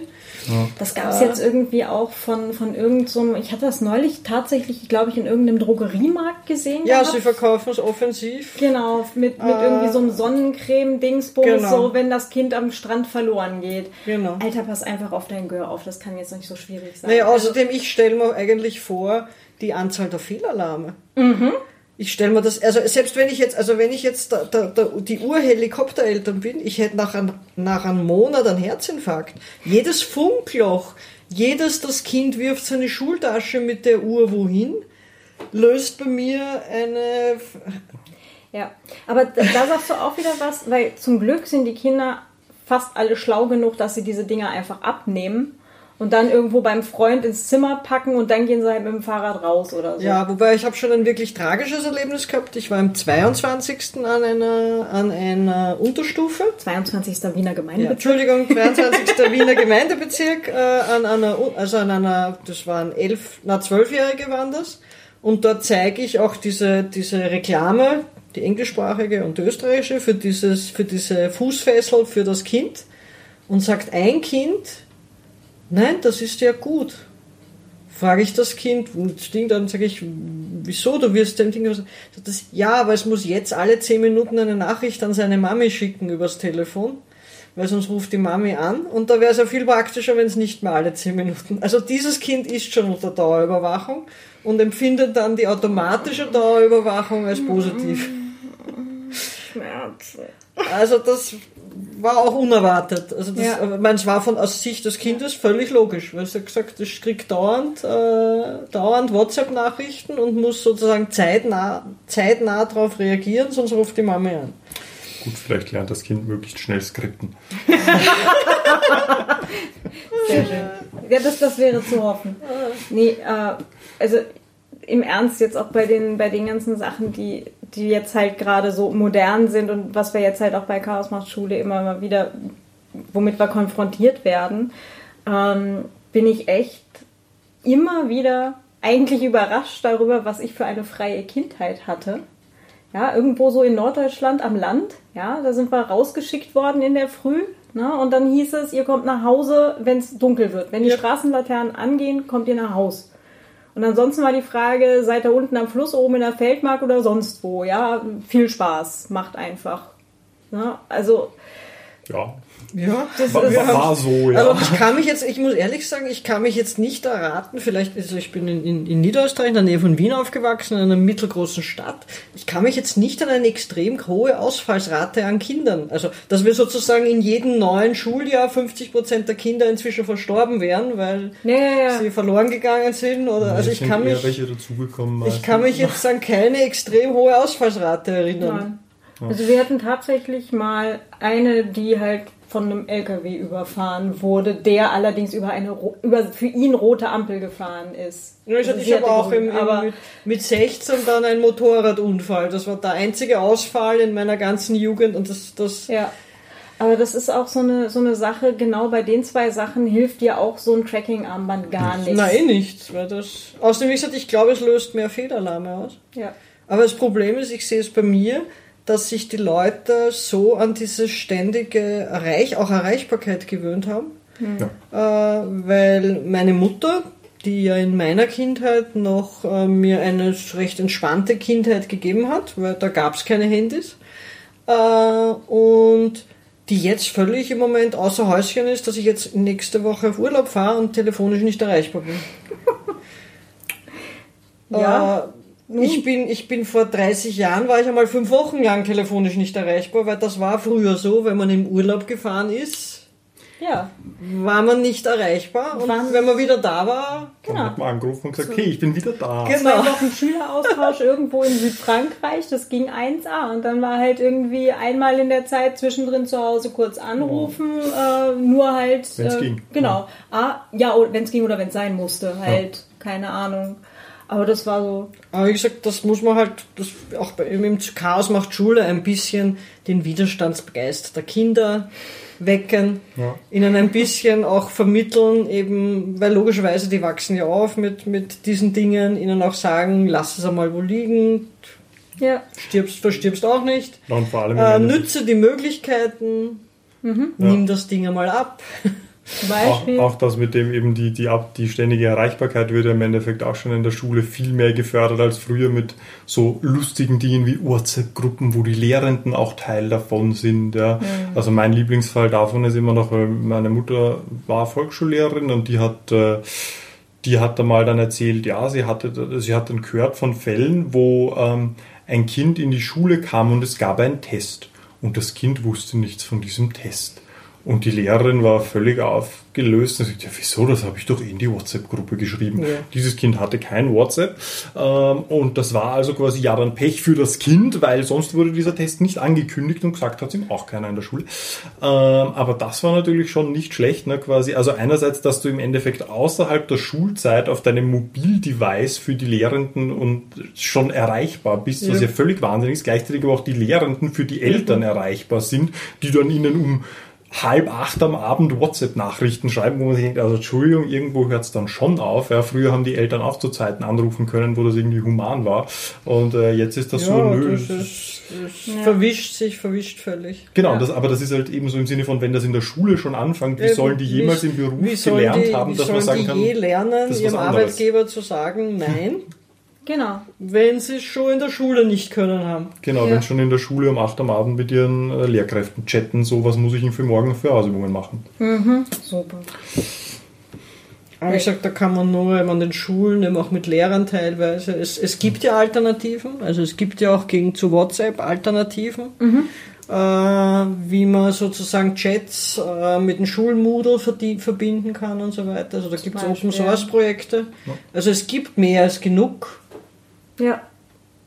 Das gab es jetzt irgendwie auch von, von irgendeinem, so ich hatte das neulich tatsächlich, glaube ich, in irgendeinem Drogeriemarkt gesehen. Ja, gehabt. sie verkaufen es offensiv. Genau, mit, mit Äh, irgendwie so einem Sonnencreme-Dingsbums, genau. so wenn das Kind am Strand verloren geht. Genau. Alter, pass einfach auf dein Gehör auf, das kann jetzt nicht so schwierig sein. Naja, Also, außerdem, ich stelle mir eigentlich vor, die Anzahl der Fehlalarme. Mhm. Ich stelle mir das, also selbst wenn ich jetzt, also wenn ich jetzt da, da, da, die Urhelikoptereltern bin, ich hätte nach, ein, nach einem Monat einen Herzinfarkt. Jedes Funkloch, jedes, das Kind wirft seine Schultasche mit der Uhr wohin, löst bei mir eine, ja, aber da, sagst du auch wieder was, weil zum Glück sind die Kinder fast alle schlau genug, dass sie diese Dinger einfach abnehmen und dann irgendwo beim Freund ins Zimmer packen und dann gehen sie halt mit dem Fahrrad raus oder so. Ja, wobei ich habe schon ein wirklich tragisches Erlebnis gehabt. Ich war am 22. an einer, an einer Unterstufe. 22. Wiener Ja, Gemeindebezirk. Entschuldigung, 22. Wiener Gemeindebezirk, äh, an einer, also an einer, das waren elf, na zwölfjährige waren das. Und dort zeige ich auch diese, diese Reklame, die englischsprachige und die österreichische, für dieses, für diese Fußfessel für das Kind. Und sagt ein Kind, nein, das ist ja gut. Frage ich das Kind, und Ding, dann sage ich, wieso, du wirst dem Ding, das, ja, aber es muss jetzt alle zehn Minuten eine Nachricht an seine Mami schicken übers Telefon, weil sonst ruft die Mami an und da wäre es ja viel praktischer, wenn es nicht mehr alle zehn Minuten. Also dieses Kind ist schon unter Dauerüberwachung und empfindet dann die automatische Dauerüberwachung als positiv. Schmerz. Also das war auch unerwartet. Also das, Ja. ich meine, es war von aus Sicht des Kindes völlig logisch, weil sie hat gesagt, das kriegt dauernd, äh, dauernd WhatsApp-Nachrichten und muss sozusagen zeitnah, zeitnah darauf reagieren, sonst ruft die Mama an. Gut, vielleicht lernt das Kind möglichst schnell skripten. Sehr schön. Ja, das, das wäre zu hoffen. Nee, äh, also im Ernst jetzt auch bei den, bei den ganzen Sachen, die, die jetzt halt gerade so modern sind und was wir jetzt halt auch bei Chaos macht Schule immer mal wieder, womit wir konfrontiert werden, ähm, bin ich echt immer wieder eigentlich überrascht darüber, was ich für eine freie Kindheit hatte. Ja, irgendwo so in Norddeutschland am Land, ja, da sind wir rausgeschickt worden in der Früh, ne, und dann hieß es, ihr kommt nach Hause, wenn es dunkel wird. Wenn die Ja. Straßenlaternen angehen, kommt ihr nach Haus. Und ansonsten war die Frage, seid ihr unten am Fluss, oben in der Feldmark oder sonst wo, ja, viel Spaß, macht einfach. Ne? Also, Ja, Ja, das war, war, war so, ja. Aber ich kann mich jetzt, ich muss ehrlich sagen, ich kann mich jetzt nicht erraten, vielleicht, also ich bin in, in, in Niederösterreich, in der Nähe von Wien aufgewachsen, in einer mittelgroßen Stadt. Ich kann mich jetzt nicht an eine extrem hohe Ausfallsrate an Kindern, also dass wir sozusagen in jedem neuen Schuljahr 50 Prozent der Kinder inzwischen verstorben wären, weil ja, ja, ja. sie verloren gegangen sind oder, also ich kann mich, welche dazugekommen. ich kann mich jetzt an keine extrem hohe Ausfallsrate erinnern. Nein. Also wir hatten tatsächlich mal eine, die halt von einem LKW überfahren wurde, der allerdings über eine über für ihn rote Ampel gefahren ist. Ja, ich, Also ich habe hatte auch im, im, aber mit, mit 16 dann einen Motorradunfall. Das war der einzige Ausfall in meiner ganzen Jugend und das, das ja. Aber das ist auch so eine, so eine Sache, genau bei den zwei Sachen hilft dir auch so ein Tracking-Armband gar nichts. nein, nichts. Weil das, außerdem, wie gesagt, ich glaube, es löst mehr Fehlalarme aus. Ja. Aber das Problem ist, ich sehe es bei mir, dass sich die Leute so an diese ständige Erreich, auch Erreichbarkeit gewöhnt haben. Ja. Äh, weil meine Mutter, die ja in meiner Kindheit noch äh, mir eine recht entspannte Kindheit gegeben hat, weil da gab es keine Handys, äh, und die jetzt völlig im Moment außer Häuschen ist, dass ich jetzt nächste Woche auf Urlaub fahre und telefonisch nicht erreichbar bin. Ja. Ich bin, ich bin vor 30 Jahren, war ich einmal fünf Wochen lang telefonisch nicht erreichbar, weil das war früher so, wenn man im Urlaub gefahren ist, Ja. war man nicht erreichbar. Und Wann- wenn man wieder da war, Dann Genau. hat man angerufen und gesagt, okay, ich bin wieder da. Genau. Zwei Wochen Schüleraustausch irgendwo in Südfrankreich, das ging 1A. Und dann war halt irgendwie einmal in der Zeit zwischendrin zu Hause kurz anrufen, äh, nur halt. Wenn's äh, ging. Genau. Ah, ja, wenn es ging oder wenn es sein musste, halt, keine Ahnung. Aber das war so. Aber wie gesagt, das muss man halt, das auch bei, im Chaos macht Schule ein bisschen den Widerstandsgeist der Kinder wecken, Ja. ihnen ein bisschen auch vermitteln, eben, weil logischerweise die wachsen ja auf mit, mit diesen Dingen, ihnen auch sagen, lass es einmal wo liegen, Ja. stirbst, verstirbst auch nicht, Ja, Und vor allem im äh, nütze die Möglichkeiten, nimm das Ding einmal ab. Zum auch, Beispiel. auch das mit dem eben die, die, Ab- die ständige Erreichbarkeit wird ja im Endeffekt auch schon in der Schule viel mehr gefördert als früher mit so lustigen Dingen wie WhatsApp-Gruppen, wo die Lehrenden auch Teil davon sind. Ja. Also mein Lieblingsfall davon ist immer noch, meine Mutter war Volksschullehrerin und die hat äh, die hat da mal dann erzählt, ja, sie hatte, sie hat dann gehört von Fällen, wo ähm, ein Kind in die Schule kam und es gab einen Test. Und das Kind wusste nichts von diesem Test. Und die Lehrerin war völlig aufgelöst und sagte, ja, wieso, das habe ich doch in die WhatsApp-Gruppe geschrieben. Ja. Dieses Kind hatte kein WhatsApp ähm, und das war also quasi ja dann Pech für das Kind, weil sonst wurde dieser Test nicht angekündigt und gesagt hat ihm auch keiner in der Schule. Ähm, aber das war natürlich schon nicht schlecht, ne, quasi. Also einerseits, dass du im Endeffekt außerhalb der Schulzeit auf deinem Mobildevice für die Lehrenden und schon erreichbar bist, was Ja. ja völlig wahnsinnig ist, gleichzeitig aber auch die Lehrenden für die Eltern erreichbar sind, die dann ihnen um halb acht am Abend WhatsApp-Nachrichten schreiben, wo man sich denkt, also Entschuldigung, irgendwo hört es dann schon auf. Ja, früher haben die Eltern auch zu Zeiten anrufen können, wo das irgendwie human war. Und äh, jetzt ist das so, nö. das, es ist, das verwischt sich, verwischt völlig. Genau, Ja. das, aber das ist halt eben so im Sinne von, wenn das in der Schule schon anfängt, wie Äh, sollen die jemals wie- im Beruf gelernt die, haben, dass man sollen sagen die kann, je lernen, ihrem anderes. Arbeitgeber zu sagen, nein, Genau. wenn sie es schon in der Schule nicht können haben. Genau, Ja. wenn schon in der Schule um 8 am Abend mit ihren äh, Lehrkräften chatten, so was muss ich denn für morgen für Ausübungen machen. Super. Aber wie gesagt, da kann man nur eben an den Schulen, eben auch mit Lehrern teilweise. Es, es gibt ja Alternativen, also es gibt ja auch gegen zu WhatsApp Alternativen, äh, wie man sozusagen Chats äh, mit dem Schulmoodle verbinden kann und so weiter. Also da gibt es Open Source Projekte. Also es gibt mehr als genug. Ja.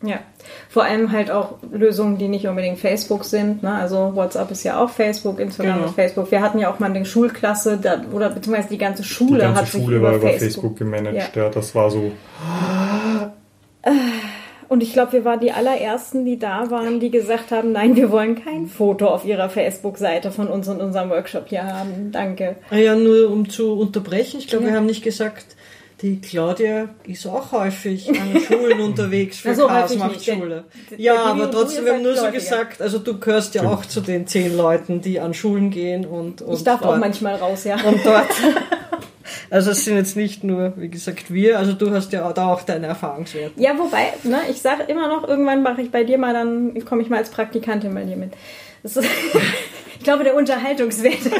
Ja. Vor allem halt auch Lösungen, die nicht unbedingt Facebook sind. Ne? Also WhatsApp ist ja auch Facebook, Instagram Genau. ist Facebook. Wir hatten ja auch mal eine Schulklasse, da, oder beziehungsweise die ganze Die Schule ganze hat sich Schule über war über Facebook. Facebook gemanagt, ja. das war so. Und ich glaube, wir waren die allerersten, die da waren, die gesagt haben, nein, wir wollen kein Foto auf ihrer Facebook-Seite von uns und unserem Workshop hier haben. Danke. Ah ja, nur um zu unterbrechen, ich glaube, Ja. wir haben nicht gesagt, die Claudia ist auch häufig an Schulen unterwegs für Na, so Chaos häufig macht nicht, denn- Schule. denn Ja, aber trotzdem, wir haben nur so häufiger. gesagt, also du gehörst ja auch zu den zehn Leuten, die an Schulen gehen und, und Ich darf auch dort- manchmal raus, ja. und dort. Also es sind jetzt nicht nur, wie gesagt, wir, also du hast ja da auch deine Erfahrungswerte. Ja, wobei, ne, ich sage immer noch, irgendwann mache ich bei dir mal, dann komme ich mal als Praktikantin bei dir mit. Ist, ich glaube, der Unterhaltungswert ist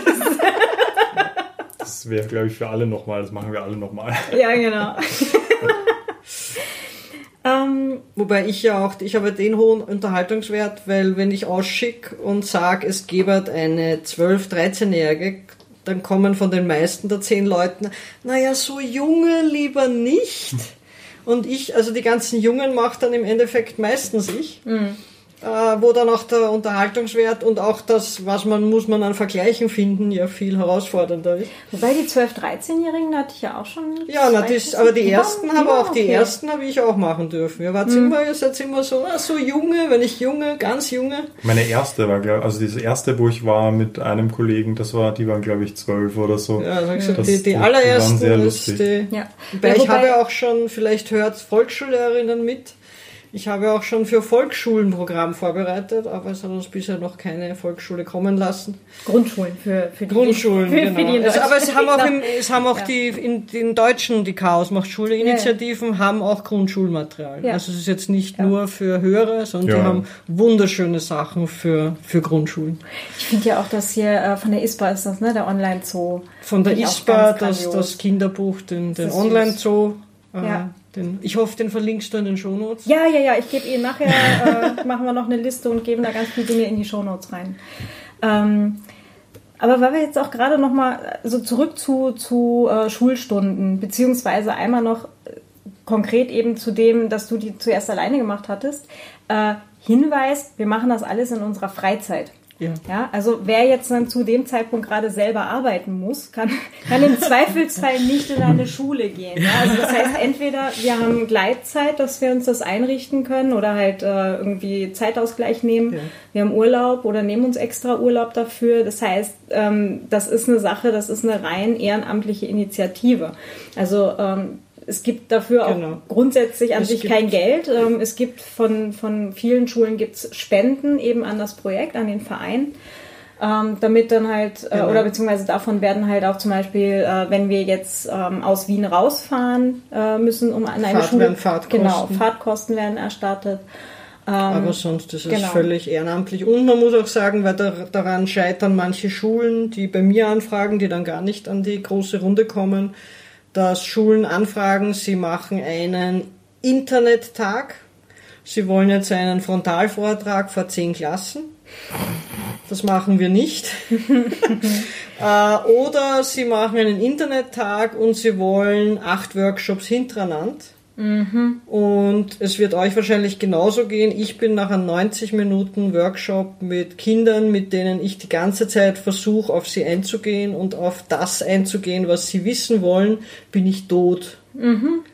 Das wäre, glaube ich, für alle nochmal, das machen wir alle nochmal. Ja, genau. ähm, Wobei ich ja auch, ich habe den hohen Unterhaltungswert, weil wenn ich ausschicke und sage, es gäbe eine 12-, 13-Jährige, dann kommen von den meisten der zehn Leuten, naja, so junge lieber nicht. Und ich, also die ganzen Jungen macht dann im Endeffekt meistens ich. Äh, wo dann auch der Unterhaltungswert und auch das, was man muss man an Vergleichen finden, ja viel herausfordernder ist. wobei die 12-, 13-Jährigen, da hatte ich ja auch schon. Ja, na, das, aber die Ja, ersten haben ja, auch, die ersten habe ich auch machen dürfen. Ihr wart immer, ihr seid immer so, ah, so junge, wenn ich junge, ganz junge. Meine erste war, glaube also das erste, wo ich war mit einem Kollegen, das war, die waren, glaube ich, zwölf oder so. Ja, also ich gesagt, Das- die, die- die die allerersten waren sehr lustig. die, Ja. Wobei Ja, ich habe auch schon, vielleicht hört Volksschullehrerinnen mit. Ich habe auch schon für Volksschulenprogramm vorbereitet, aber es hat uns bisher noch keine Volksschule kommen lassen. Grundschulen für, für die Grundschulen, für, genau. Für die es, aber es haben auch, im, es haben auch Ja. die in den Deutschen, die Chaos macht Schule Initiativen, haben auch Grundschulmaterial. Ja. Also es ist jetzt nicht nur für Höhere, sondern die Ja. haben wunderschöne Sachen für, für Grundschulen. Ich finde ja auch, dass hier äh, von der ISPA ist das, ne? Der Online-Zoo. Von der ISPA, das, das Kinderbuch, den, den ist Online-Zoo. Äh, Ja. Den, ich hoffe, den verlinkst du in den Shownotes. Ja, ja, ja, ich gebe Ihnen nachher, äh, machen wir noch eine Liste und geben da ganz viele Dinge in die Shownotes rein. Ähm, aber weil wir jetzt auch gerade noch mal so zurück zu, zu äh, Schulstunden, beziehungsweise einmal noch äh, konkret eben zu dem, dass du die zuerst alleine gemacht hattest. Äh, Hinweis, wir machen das alles in unserer Freizeit. Ja. ja. also wer jetzt dann zu dem Zeitpunkt gerade selber arbeiten muss, kann, kann im Zweifelsfall nicht in eine Schule gehen. Ja? Also das heißt, entweder wir haben Gleitzeit, dass wir uns das einrichten können oder halt äh, irgendwie Zeitausgleich nehmen. Ja. Wir haben Urlaub oder nehmen uns extra Urlaub dafür. Das heißt, ähm, das ist eine Sache, das ist eine rein ehrenamtliche Initiative. Also ähm, es gibt dafür genau. auch grundsätzlich an es sich kein Geld. Ähm, es gibt von, von vielen Schulen gibt's Spenden eben an das Projekt, an den Verein. Ähm, damit dann halt, äh, genau. oder beziehungsweise davon werden halt auch zum Beispiel, äh, wenn wir jetzt ähm, aus Wien rausfahren äh, müssen, um an eine Fahrt Schule. Fahrtkosten. Genau, Fahrtkosten werden erstattet. Ähm, Aber sonst ist es genau. völlig ehrenamtlich. Und man muss auch sagen, weil da, daran scheitern manche Schulen, die bei mir anfragen, die dann gar nicht an die große Runde kommen, dass Schulen anfragen, sie machen einen Internettag. Sie wollen jetzt einen Frontalvortrag vor zehn Klassen. Das machen wir nicht. Äh, oder sie machen einen Internettag und sie wollen acht Workshops hintereinander. Mhm. Und es wird euch wahrscheinlich genauso gehen. Ich bin nach einem 90 Minuten Workshop mit Kindern, mit denen ich die ganze Zeit versuche, auf sie einzugehen und auf das einzugehen, was sie wissen wollen, bin ich tot. Mhm.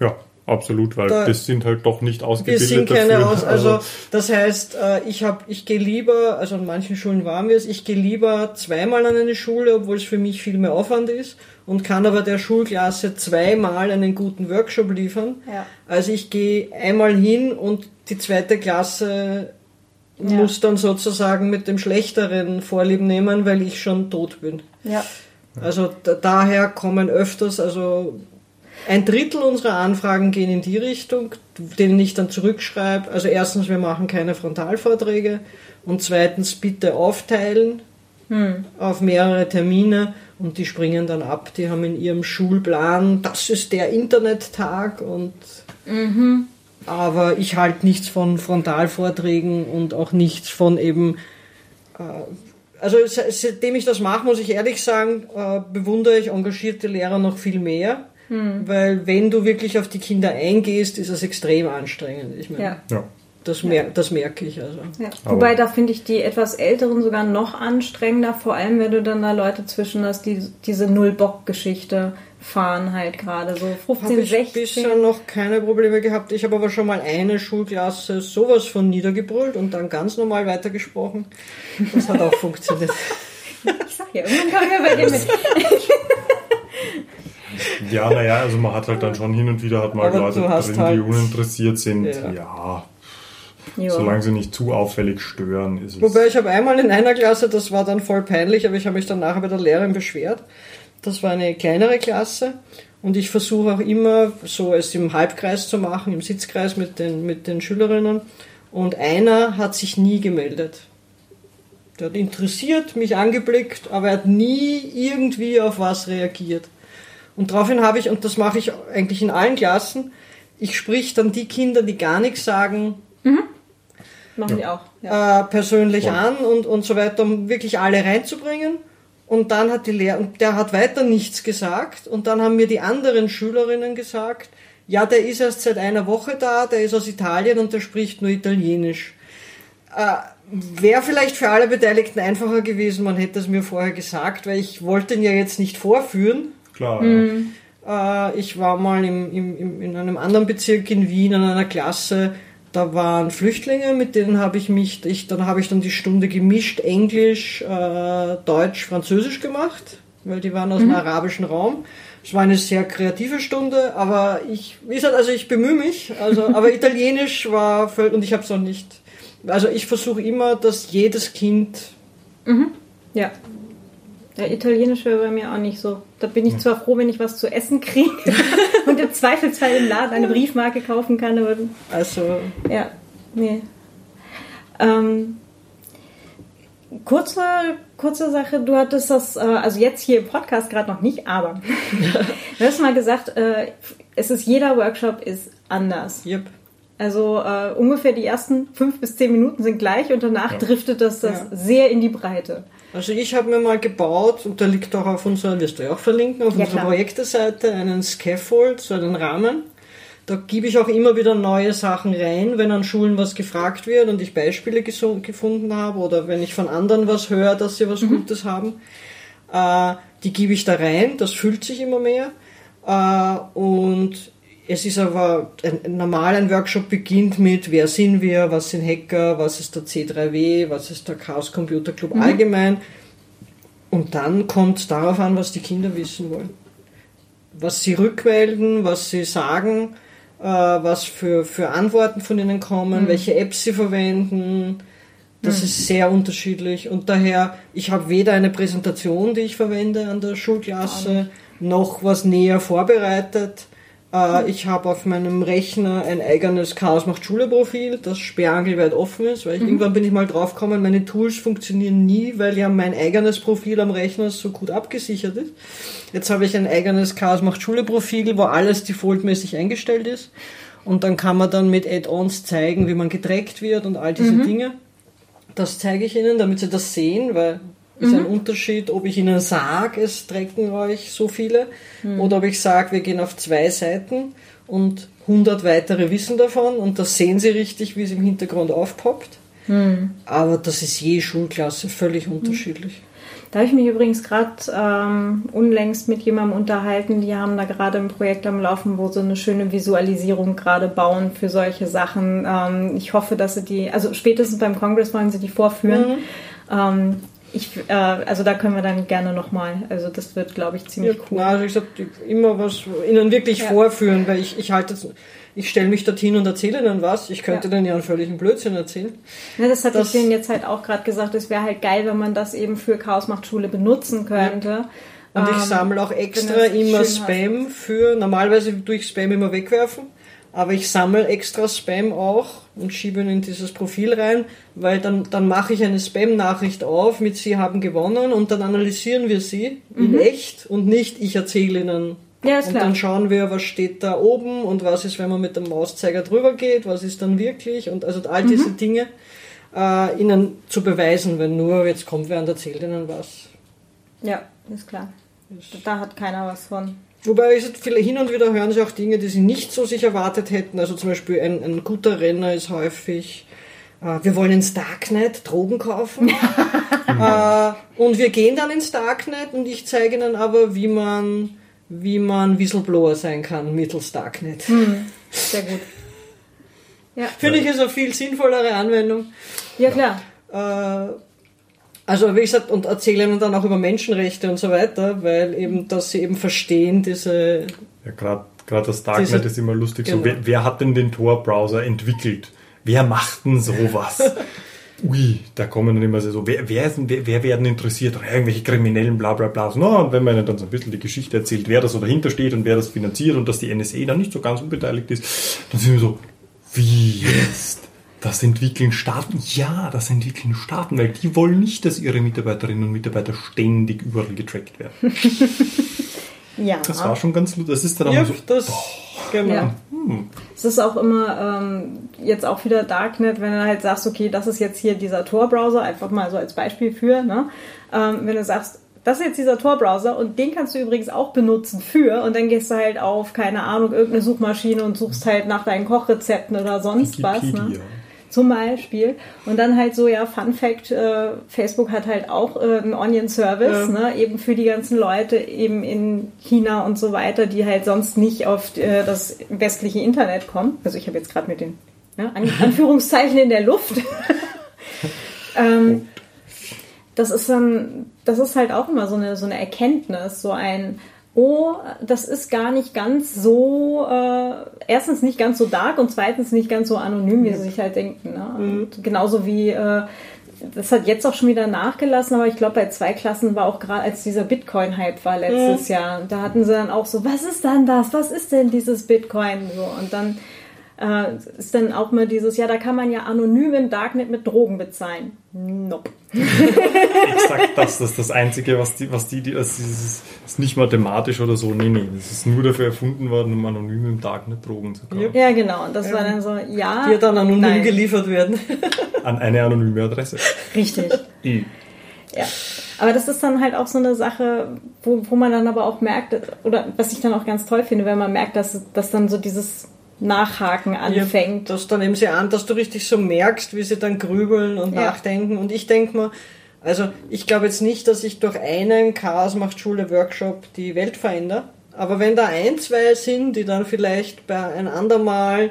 Ja. Absolut, weil da, das sind halt doch nicht ausgebildet. Wir sind keine dafür. Aus, also, also das heißt, äh, ich habe, ich gehe lieber, also an manchen Schulen waren wir es, ich gehe lieber zweimal an eine Schule, obwohl es für mich viel mehr Aufwand ist und kann aber der Schulklasse zweimal einen guten Workshop liefern. Ja. Also ich gehe einmal hin und die zweite Klasse ja. muss dann sozusagen mit dem Schlechteren Vorlieb nehmen, weil ich schon tot bin. Ja. Also daher kommen öfters, also ein Drittel unserer Anfragen gehen in die Richtung, denen ich dann zurückschreibe. Also erstens, wir machen keine Frontalvorträge und zweitens bitte aufteilen hm. auf mehrere Termine und die springen dann ab. Die haben in ihrem Schulplan, das ist der Internettag und mhm. aber ich halte nichts von Frontalvorträgen und auch nichts von eben äh, also seitdem ich das mache, muss ich ehrlich sagen, äh, bewundere ich engagierte Lehrer noch viel mehr, hm. weil wenn du wirklich auf die Kinder eingehst, ist es extrem anstrengend. Ich meine, ja. ja. Das, mer das merke ich also. Ja. Wobei da finde ich die etwas älteren sogar noch anstrengender, vor allem wenn du dann da Leute zwischen hast, die diese Null-Bock-Geschichte fahren halt gerade so 15, hab ich 16. bisher noch keine Probleme gehabt. Ich habe aber schon mal eine Schulklasse sowas von niedergebrüllt und dann ganz normal weitergesprochen. Das hat auch funktioniert. Ich sag ja, irgendwann kommen wir bei dir mit. Ja, naja, also man hat halt dann schon hin und wieder hat mal Leute drin, halt die uninteressiert sind. Ja, ja Jo. Solange sie nicht zu auffällig stören, ist es. Wobei ich habe einmal in einer Klasse, das war dann voll peinlich, aber ich habe mich dann nachher bei der Lehrerin beschwert. Das war eine kleinere Klasse und ich versuche auch immer so es im Halbkreis zu machen, im Sitzkreis mit den, mit den Schülerinnen. Und einer hat sich nie gemeldet. Der hat interessiert, mich angeblickt, aber er hat nie irgendwie auf was reagiert. Und daraufhin habe ich, und das mache ich eigentlich in allen Klassen, ich sprich dann die Kinder, die gar nichts sagen, mhm. Machen die auch. Ja. Äh, persönlich ja. an und, und so weiter, um wirklich alle reinzubringen. Und dann hat die Lehrer, und der hat weiter nichts gesagt. Und dann haben mir die anderen Schülerinnen gesagt, ja, der ist erst seit einer Woche da, der ist aus Italien und der spricht nur Italienisch. Äh, Wäre vielleicht für alle Beteiligten einfacher gewesen, man hätte es mir vorher gesagt, weil ich wollte ihn ja jetzt nicht vorführen. Klar. Mhm. Äh, ich war mal im, im, in einem anderen Bezirk in Wien an einer Klasse, da waren Flüchtlinge, mit denen habe ich mich, ich, dann habe ich dann die Stunde gemischt Englisch, äh, Deutsch, Französisch gemacht, weil die waren aus mhm. dem arabischen Raum. Es war eine sehr kreative Stunde, aber ich, wie gesagt, also ich bemühe mich, also, aber Italienisch war völlig, und ich habe es noch nicht, also ich versuche immer, dass jedes Kind mhm. ja. Der Italienische wäre bei mir auch nicht so. Da bin ich zwar froh, wenn ich was zu essen kriege im Zweifelsfall im Laden eine Briefmarke kaufen kann, aber. Also. Ja, nee. Ähm, kurze, kurze Sache, du hattest das, äh, also jetzt hier im Podcast gerade noch nicht, aber du hast mal gesagt, äh, es ist jeder Workshop ist anders. Yep. Also äh, ungefähr die ersten fünf bis zehn Minuten sind gleich und danach ja. driftet das, das ja. sehr in die Breite. Also ich habe mir mal gebaut, und der liegt auch auf unserer, wirst du ja auch verlinken, auf ja, unserer Projekteseite, einen Scaffold, so einen Rahmen. da gebe ich auch immer wieder neue Sachen rein, wenn an Schulen was gefragt wird und ich Beispiele gefunden habe oder wenn ich von anderen was höre, dass sie was mhm. Gutes haben. Äh, die gebe ich da rein, das füllt sich immer mehr. Äh, und es ist aber ein, normal ein Workshop beginnt mit, wer sind wir, was sind Hacker, was ist der C3W, was ist der Chaos Computer Club mhm. allgemein. Und dann kommt es darauf an, was die Kinder wissen wollen. Was sie rückmelden, was sie sagen äh, was für, für Antworten von ihnen kommen, mhm. welche Apps sie verwenden. Das mhm. ist sehr unterschiedlich und daher, ich habe weder eine Präsentation, die ich verwende an der Schulklasse, noch was näher vorbereitet. Äh, ich habe auf meinem Rechner ein eigenes Chaos macht Schule Profil, das sperrangelweit offen ist, weil ich, mhm. irgendwann bin ich mal draufgekommen, meine Tools funktionieren nie, weil ja mein eigenes Profil am Rechner so gut abgesichert ist. Jetzt habe ich ein eigenes Chaos macht Schule Profil, wo alles defaultmäßig eingestellt ist. Und dann kann man dann mit Add-ons zeigen, wie man getrackt wird und all diese mhm. Dinge. Das zeige ich Ihnen, damit Sie das sehen, weil ist mhm. ein Unterschied, ob ich Ihnen sage, es tracken euch so viele, mhm. oder ob ich sage, wir gehen auf zwei Seiten und 100 weitere wissen davon und das sehen Sie richtig, wie es im Hintergrund aufpoppt. Mhm. Aber das ist je Schulklasse völlig mhm. unterschiedlich. Da habe ich mich übrigens gerade ähm, unlängst mit jemandem unterhalten, die haben da gerade ein Projekt am Laufen, wo sie eine schöne Visualisierung gerade bauen für solche Sachen. Ähm, ich hoffe, dass sie die, also spätestens beim Kongress wollen sie die vorführen. Mhm. Ähm, ich, äh, also da können wir dann gerne nochmal. Also das wird, glaube ich, ziemlich ja, cool. Na, also ich sag, immer was ihnen wirklich ja. vorführen, weil ich, ich halte ich stelle mich dorthin und erzähle ihnen was. Ich könnte ja. denen ja einen völligen Blödsinn erzählen. Ja, das hatte das, ich denen jetzt halt auch gerade gesagt. Es wäre halt geil, wenn man das eben für Chaos macht Schule benutzen könnte. Und ich ähm, sammle auch extra immer Spam hast. für, normalerweise durch Spam immer wegwerfen aber ich sammle extra Spam auch und schiebe ihn in dieses Profil rein, weil dann, dann mache ich eine Spam-Nachricht auf mit Sie haben gewonnen und dann analysieren wir sie mhm. in echt und nicht ich erzähle Ihnen. Ja, ist und klar. dann schauen wir, was steht da oben und was ist, wenn man mit dem Mauszeiger drüber geht, was ist dann wirklich und also all diese mhm. Dinge äh, Ihnen zu beweisen, wenn nur jetzt kommt wer und erzählt Ihnen was. Ja, ist klar. Da hat keiner was von. Wobei hin und wieder hören sie auch Dinge, die sie nicht so sich erwartet hätten. Also zum Beispiel ein, ein guter Renner ist häufig, äh, wir wollen ins Darknet Drogen kaufen. äh, und wir gehen dann ins Darknet und ich zeige ihnen aber, wie man, wie man Whistleblower sein kann mittels Darknet. Hm, sehr gut. Ja. Finde ich ist eine viel sinnvollere Anwendung. Ja, klar. Äh, also wie gesagt, und erzählen dann auch über Menschenrechte und so weiter, weil eben, dass sie eben verstehen, diese... Ja, gerade das Darknet diese, ist immer lustig. Genau. So, wer, wer, hat denn den Tor-Browser entwickelt? Wer macht denn sowas? Ui, da kommen dann immer so, wer, wer, ist, wer, wer werden interessiert? Oder irgendwelche Kriminellen, bla bla bla. No, und wenn man ihnen dann so ein bisschen die Geschichte erzählt, wer da so dahinter steht und wer das finanziert und dass die NSA dann nicht so ganz unbeteiligt ist, dann sind wir so, wie jetzt? Das entwickeln Staaten? Ja, das entwickeln Staaten, weil die wollen nicht, dass ihre Mitarbeiterinnen und Mitarbeiter ständig überall getrackt werden. ja. Das war schon ganz lustig. Das ist dann ja, so. Das, boah, genau. Ja. Hm. Es ist auch immer ähm, jetzt auch wieder Darknet, wenn du halt sagst, okay, das ist jetzt hier dieser Tor-Browser, einfach mal so als Beispiel für, ne? Ähm, wenn du sagst, das ist jetzt dieser Tor-Browser und den kannst du übrigens auch benutzen für und dann gehst du halt auf, keine Ahnung, irgendeine Suchmaschine und suchst halt nach deinen Kochrezepten oder sonst Wikipedia. was. Ne? Zum Beispiel. Und dann halt so, ja, Fun Fact, äh, Facebook hat halt auch äh, einen Onion-Service, ja. ne, eben für die ganzen Leute eben in China und so weiter, die halt sonst nicht auf äh, das westliche Internet kommen. Also ich habe jetzt gerade mit den ja, An Anführungszeichen in der Luft. ähm, das ist dann, das ist halt auch immer so eine, so eine Erkenntnis, so ein, oh, das ist gar nicht ganz so, äh, erstens nicht ganz so dark und zweitens nicht ganz so anonym, wie sie sich halt denken. Ne? Mhm. genauso wie, äh, das hat jetzt auch schon wieder nachgelassen, aber ich glaube, bei zwei Klassen war auch gerade, als dieser Bitcoin-Hype war letztes mhm. Jahr, da hatten sie dann auch so, was ist dann das? Was ist denn dieses Bitcoin? So, und dann äh, ist dann auch mal dieses, ja, da kann man ja anonym im Darknet mit Drogen bezahlen. Nope. Exakt das, das ist das Einzige, was die, was die, die das ist, ist nicht mathematisch oder so, nee, nee, das ist nur dafür erfunden worden, um anonym im Darknet Drogen zu kaufen. Ja, genau, und das ja. war dann so, ja. Die dann anonym nein. geliefert werden. An eine anonyme Adresse. Richtig. Ja. Aber das ist dann halt auch so eine Sache, wo, wo man dann aber auch merkt, oder was ich dann auch ganz toll finde, wenn man merkt, dass, dass dann so dieses Nachhaken anfängt. Ja, das dann eben sie an, dass du richtig so merkst, wie sie dann grübeln und ja. nachdenken. Und ich denke mal, also ich glaube jetzt nicht, dass ich durch einen Chaos macht Schule Workshop die Welt verändere. Aber wenn da ein, zwei sind, die dann vielleicht bei ein andermal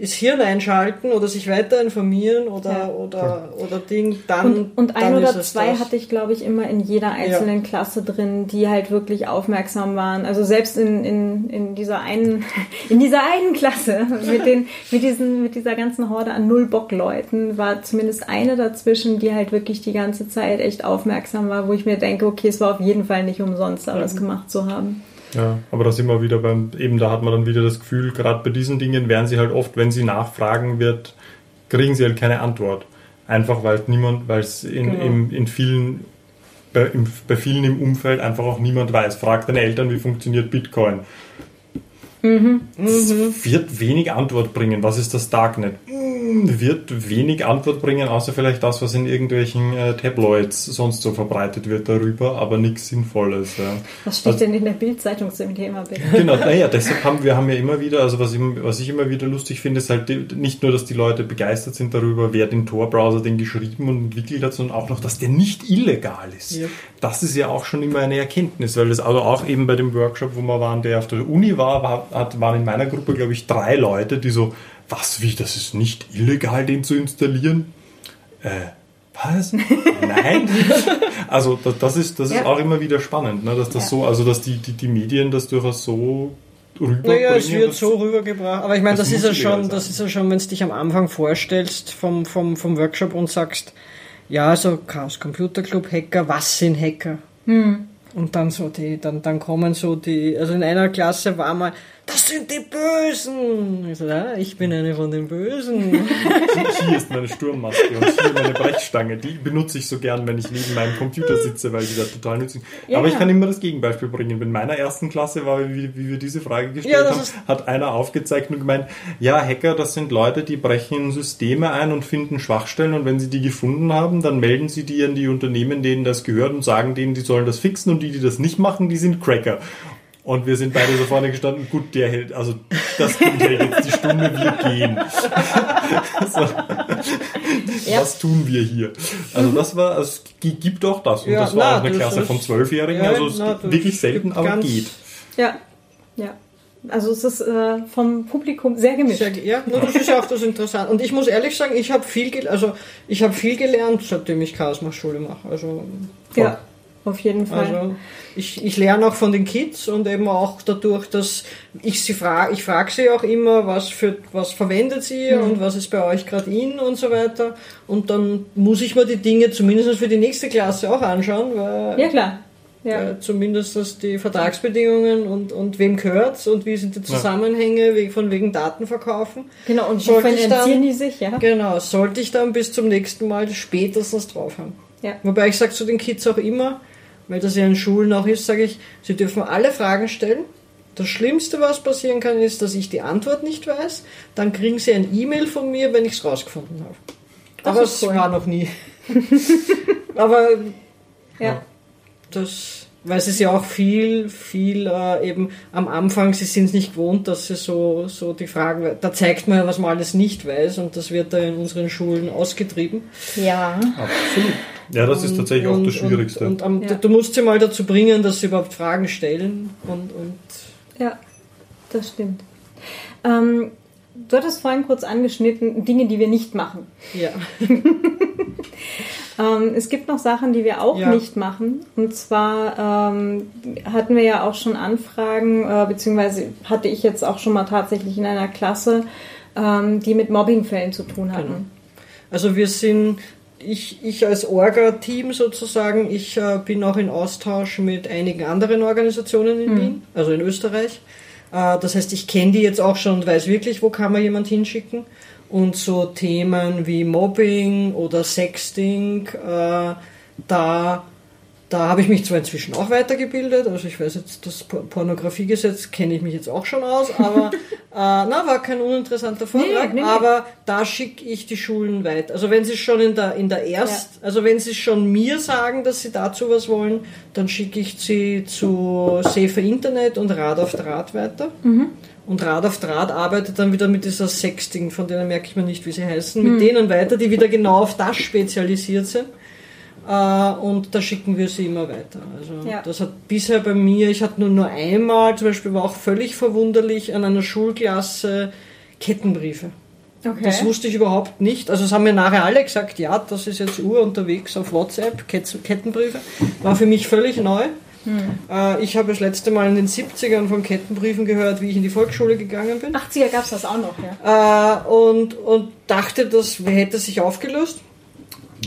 das Hirn einschalten oder sich weiter informieren oder, ja. oder, oder Ding, dann. Und, und ein dann oder zwei hatte ich, glaube ich, immer in jeder einzelnen ja. Klasse drin, die halt wirklich aufmerksam waren. Also selbst in, in, in dieser einen, in dieser einen Klasse mit den, mit diesen, mit dieser ganzen Horde an Null-Bock-Leuten war zumindest eine dazwischen, die halt wirklich die ganze Zeit echt aufmerksam war, wo ich mir denke, okay, es war auf jeden Fall nicht umsonst, alles mhm. gemacht zu haben. Ja, aber da sind wir wieder beim, eben da hat man dann wieder das Gefühl, gerade bei diesen Dingen werden sie halt oft, wenn sie nachfragen wird, kriegen sie halt keine Antwort. Einfach weil niemand, weil es in, genau. in, in vielen, bei, in, bei vielen im Umfeld einfach auch niemand weiß. Frag deine Eltern, wie funktioniert Bitcoin. Mhm. Wird wenig Antwort bringen. Was ist das Darknet? Hm, wird wenig Antwort bringen, außer vielleicht das, was in irgendwelchen äh, Tabloids sonst so verbreitet wird darüber, aber nichts Sinnvolles. Ja. Was steht also, denn in der Bildzeitung zu dem Thema bitte? Genau, naja, deshalb haben wir haben ja immer wieder, also was ich, was ich immer wieder lustig finde, ist halt nicht nur, dass die Leute begeistert sind darüber, wer den Tor-Browser denn geschrieben und entwickelt hat, sondern auch noch, dass der nicht illegal ist. Ja. Das ist ja auch schon immer eine Erkenntnis, weil das also auch eben bei dem Workshop, wo wir waren, der auf der Uni war, war hat, waren in meiner Gruppe, glaube ich, drei Leute, die so, was, wie, das ist nicht illegal, den zu installieren? Äh, was? Nein? also das, das ist, das ja. ist auch immer wieder spannend, ne? dass das ja. so, also dass die, die, die Medien das durchaus so rüberbringen. Naja, es wird so rübergebracht. Aber ich meine, das, das ist ja schon, das ist ja schon, wenn du dich am Anfang vorstellst vom, vom, vom Workshop und sagst, ja, also Chaos Computer Club Hacker, was sind Hacker? Hm. Und dann so die, dann, dann kommen so die, also in einer Klasse war mal, das sind die Bösen. Ich so, ja, ich bin eine von den Bösen. Hier ist meine Sturmmaske und hier meine Brechstange. Die benutze ich so gern, wenn ich neben meinem Computer sitze, weil die da total nützlich sind. Ja. Aber ich kann immer das Gegenbeispiel bringen. In meiner ersten Klasse war, wie, wie wir diese Frage gestellt ja, haben, hat einer aufgezeigt und gemeint, ja, Hacker, das sind Leute, die brechen Systeme ein und finden Schwachstellen und wenn sie die gefunden haben, dann melden sie die an die Unternehmen, denen das gehört und sagen denen, die sollen das fixen und die, die das nicht machen, die sind Cracker. Und wir sind beide so vorne gestanden, gut, der hält, also das kommt ja jetzt die Stunde, wir gehen. so. ja. Was tun wir hier? Also das war, es gibt auch das. Und ja, das war na, auch eine Klasse von Zwölfjährigen, ja, also es na, wirklich selten, aber geht. Ja, ja. Also es ist äh, vom Publikum sehr gemischt. Sehr, ja, das ist ja auch das Interessante. Und ich muss ehrlich sagen, ich habe viel, also ich habe viel gelernt, seitdem ich Chaos Schule mache. Also voll. ja, auf jeden Fall. Also, ich, ich lerne auch von den Kids und eben auch dadurch, dass ich sie frage, ich frage sie auch immer, was für was verwendet sie mhm. und was ist bei euch gerade in und so weiter. Und dann muss ich mir die Dinge zumindest für die nächste Klasse auch anschauen, weil ja klar. Ja. Äh, zumindest die Vertragsbedingungen und, und wem gehört und wie sind die Zusammenhänge ja. von wegen Datenverkaufen. Genau, und sollte ich dann, die sich, ja. Genau, sollte ich dann bis zum nächsten Mal spätestens drauf haben. Ja. Wobei ich sage zu den Kids auch immer, weil das ja in Schulen auch ist, sage ich, sie dürfen alle Fragen stellen. Das Schlimmste, was passieren kann, ist, dass ich die Antwort nicht weiß. Dann kriegen sie ein E-Mail von mir, wenn ich es rausgefunden habe. Das Aber es cool. war noch nie. Aber ja. das, weil es ist ja auch viel, viel äh, eben am Anfang, sie sind es nicht gewohnt, dass sie so, so die Fragen, da zeigt man ja, was man alles nicht weiß und das wird da in unseren Schulen ausgetrieben. Ja. Absolut. Ja, das ist tatsächlich und, auch das Schwierigste. Und, und, ja. du musst sie mal dazu bringen, dass sie überhaupt Fragen stellen. Und, und ja, das stimmt. Ähm, du hattest vorhin kurz angeschnitten, Dinge, die wir nicht machen. Ja. ähm, es gibt noch Sachen, die wir auch ja. nicht machen. Und zwar ähm, hatten wir ja auch schon Anfragen, äh, beziehungsweise hatte ich jetzt auch schon mal tatsächlich in einer Klasse, ähm, die mit Mobbingfällen zu tun hatten. Genau. Also wir sind ich, ich als Orga-Team sozusagen, ich äh, bin auch in Austausch mit einigen anderen Organisationen in mhm. Wien, also in Österreich. Äh, das heißt, ich kenne die jetzt auch schon und weiß wirklich, wo kann man jemand hinschicken. Und so Themen wie Mobbing oder Sexting, äh, da da habe ich mich zwar inzwischen auch weitergebildet, also ich weiß jetzt, das Pornografiegesetz kenne ich mich jetzt auch schon aus, aber äh, na, war kein uninteressanter Vortrag, nee, nee, aber da schicke ich die Schulen weiter. Also wenn sie schon in der, in der Erst, ja. also wenn sie schon mir sagen, dass sie dazu was wollen, dann schicke ich sie zu Safer Internet und Rad auf Draht weiter. Mhm. Und Rad auf Draht arbeitet dann wieder mit dieser Sexting, von denen merke ich mir nicht, wie sie heißen, mit mhm. denen weiter, die wieder genau auf das spezialisiert sind. Äh, und da schicken wir sie immer weiter. Also ja. das hat bisher bei mir, ich hatte nur nur einmal, zum Beispiel war auch völlig verwunderlich an einer Schulklasse Kettenbriefe. Okay. Das wusste ich überhaupt nicht. Also es haben mir nachher alle gesagt, ja, das ist jetzt Uhr unterwegs auf WhatsApp, Kettenbriefe. War für mich völlig neu. Hm. Äh, ich habe das letzte Mal in den 70ern von Kettenbriefen gehört, wie ich in die Volksschule gegangen bin. 80er gab es das auch noch, ja. Äh, und, und dachte, das hätte sich aufgelöst.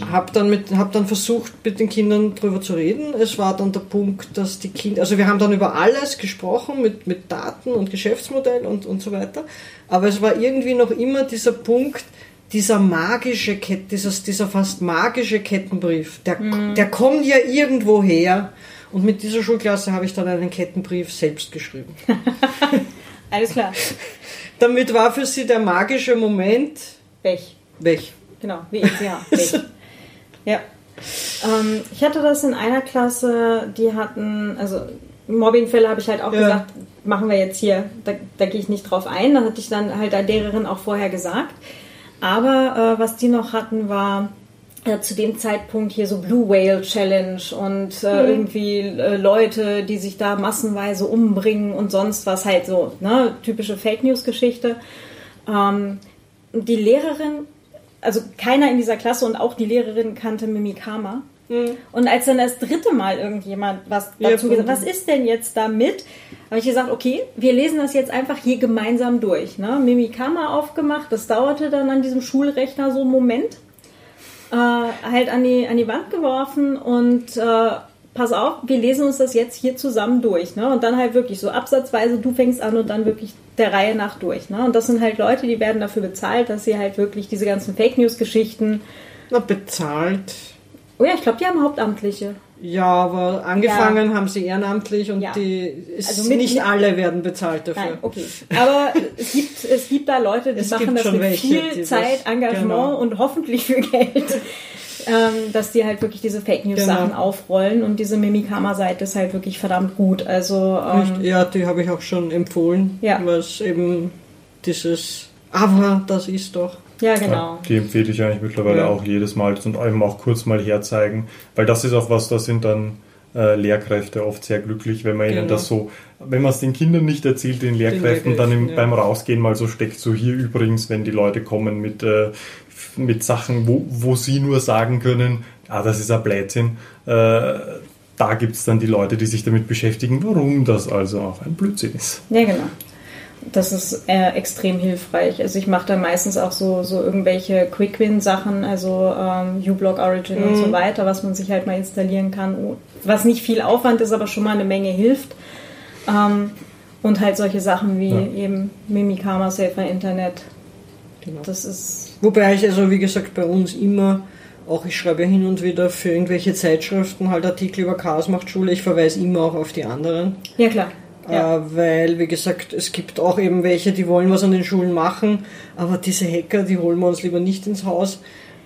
Habe dann, mit, hab dann versucht, mit den Kindern drüber zu reden. Es war dann der Punkt, dass die Kinder, also wir haben dann über alles gesprochen, mit, mit Daten und Geschäftsmodell und, und so weiter. Aber es war irgendwie noch immer dieser Punkt, dieser magische Kett, dieses, dieser fast magische Kettenbrief. Der, mhm. der kommt ja irgendwo her. Und mit dieser Schulklasse habe ich dann einen Kettenbrief selbst geschrieben. Alles klar. Damit war für sie der magische Moment weg. Weg. Genau, wie ich, ja. Weg. Ja. Ähm, ich hatte das in einer Klasse, die hatten, also Mobbingfälle habe ich halt auch ja. gesagt, machen wir jetzt hier, da, da gehe ich nicht drauf ein. Da hatte ich dann halt der Lehrerin auch vorher gesagt. Aber äh, was die noch hatten, war äh, zu dem Zeitpunkt hier so Blue Whale Challenge und äh, mhm. irgendwie äh, Leute, die sich da massenweise umbringen und sonst was halt so, ne, typische Fake News Geschichte. Ähm, die Lehrerin also keiner in dieser Klasse und auch die Lehrerin kannte Mimikama. Mhm. Und als dann das dritte Mal irgendjemand was dazu gesagt was ist denn jetzt damit, habe ich gesagt, okay, wir lesen das jetzt einfach hier gemeinsam durch. Ne? Mimikama aufgemacht, das dauerte dann an diesem Schulrechner so einen Moment. Äh, halt an die, an die Wand geworfen und äh, pass auf, wir lesen uns das jetzt hier zusammen durch. Ne? Und dann halt wirklich so absatzweise, du fängst an und dann wirklich der Reihe nach durch. Ne? Und das sind halt Leute, die werden dafür bezahlt, dass sie halt wirklich diese ganzen Fake News-Geschichten. Na, bezahlt. Oh ja, ich glaube, die haben Hauptamtliche. Ja, aber angefangen ja. haben sie ehrenamtlich und ja. die also mit, nicht alle werden bezahlt dafür. Nein, okay. Aber es gibt, es gibt da Leute, die es machen das mit welche, viel Zeit, Engagement genau. und hoffentlich für Geld ähm, dass die halt wirklich diese Fake News Sachen genau. aufrollen und diese Mimikama-Seite ist halt wirklich verdammt gut. Also ähm, ja, die habe ich auch schon empfohlen, ja. was eben dieses aber das ist doch. Ja, genau. Ja, die empfehle ich eigentlich mittlerweile ja. auch jedes Mal und eben auch kurz mal herzeigen, weil das ist auch was, da sind dann äh, Lehrkräfte oft sehr glücklich, wenn man genau. ihnen das so, wenn man es den Kindern nicht erzählt, den Lehrkräften, den dann im, ja. beim Rausgehen mal so steckt, so hier übrigens, wenn die Leute kommen mit äh, mit Sachen, wo, wo sie nur sagen können, ah, das ist ein Blödsinn. Äh, da gibt es dann die Leute, die sich damit beschäftigen, warum das also auch ein Blödsinn ist. Ja, genau. Das ist äh, extrem hilfreich. Also ich mache da meistens auch so, so irgendwelche Quick-Win-Sachen, also ähm, uBlock Origin mhm. und so mhm. weiter, was man sich halt mal installieren kann, was nicht viel Aufwand ist, aber schon mal eine Menge hilft. Ähm, und halt solche Sachen wie ja. eben Mimikama, Safer Internet. Genau. Das ist Wobei ich also, wie gesagt, bei uns immer, auch ich schreibe hin und wieder für irgendwelche Zeitschriften halt Artikel über Chaos macht Schule, ich verweise immer auch auf die anderen. Ja, klar. Ja. Äh, weil, wie gesagt, es gibt auch eben welche, die wollen was an den Schulen machen, aber diese Hacker, die holen wir uns lieber nicht ins Haus,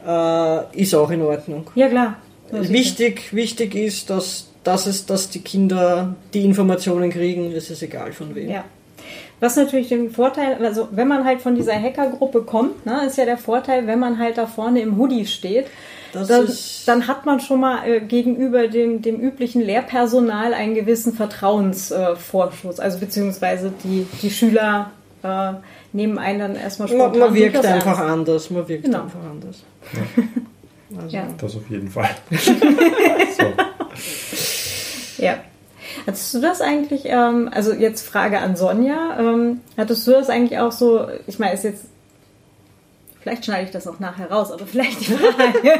äh, ist auch in Ordnung. Ja, klar. Wichtig, wichtig ist, dass, dass, es, dass die Kinder die Informationen kriegen, es ist egal von wem. Ja. Was natürlich den Vorteil, also wenn man halt von dieser Hackergruppe kommt, ne, ist ja der Vorteil, wenn man halt da vorne im Hoodie steht, dann, dann, hat man schon mal äh, gegenüber dem, dem üblichen Lehrpersonal einen gewissen Vertrauensvorschuss. Äh, also beziehungsweise die, die Schüler äh, nehmen einen dann erstmal spontan Man, man wirkt einfach ernst. anders. Man wirkt genau. einfach anders. Ja. Also. Ja. Das auf jeden Fall. so. Ja. Hattest du das eigentlich, ähm, also jetzt Frage an Sonja, ähm, hattest du das eigentlich auch so, ich meine, ist jetzt, vielleicht schneide ich das auch nachher raus, aber vielleicht die Frage.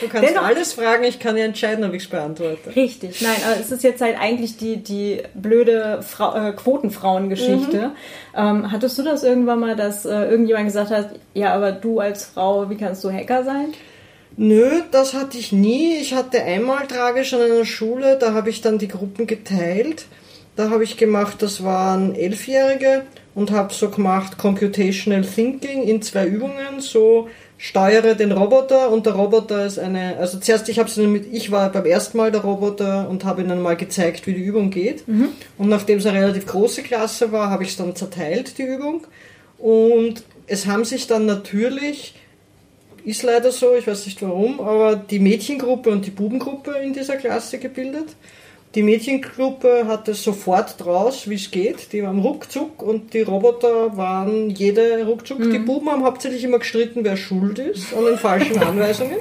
Du kannst Dennoch, alles fragen, ich kann ja entscheiden, ob ich es beantworte. Richtig, nein, aber es ist jetzt halt eigentlich die, die blöde Frau, äh, Quotenfrauengeschichte. Mhm. Ähm, hattest du das irgendwann mal, dass äh, irgendjemand gesagt hat, ja, aber du als Frau, wie kannst du Hacker sein? Nö, das hatte ich nie. Ich hatte einmal tragisch an einer Schule, da habe ich dann die Gruppen geteilt. Da habe ich gemacht, das waren Elfjährige und habe so gemacht Computational Thinking in zwei Übungen, so steuere den Roboter und der Roboter ist eine, also zuerst ich habe es mit, ich war beim ersten Mal der Roboter und habe ihnen mal gezeigt, wie die Übung geht. Mhm. Und nachdem es eine relativ große Klasse war, habe ich es dann zerteilt, die Übung. Und es haben sich dann natürlich ist leider so, ich weiß nicht warum, aber die Mädchengruppe und die Bubengruppe in dieser Klasse gebildet. Die Mädchengruppe hatte sofort draus, wie es geht. Die waren ruckzuck und die Roboter waren jede ruckzuck. Mhm. Die Buben haben hauptsächlich immer gestritten, wer schuld ist an den falschen Anweisungen.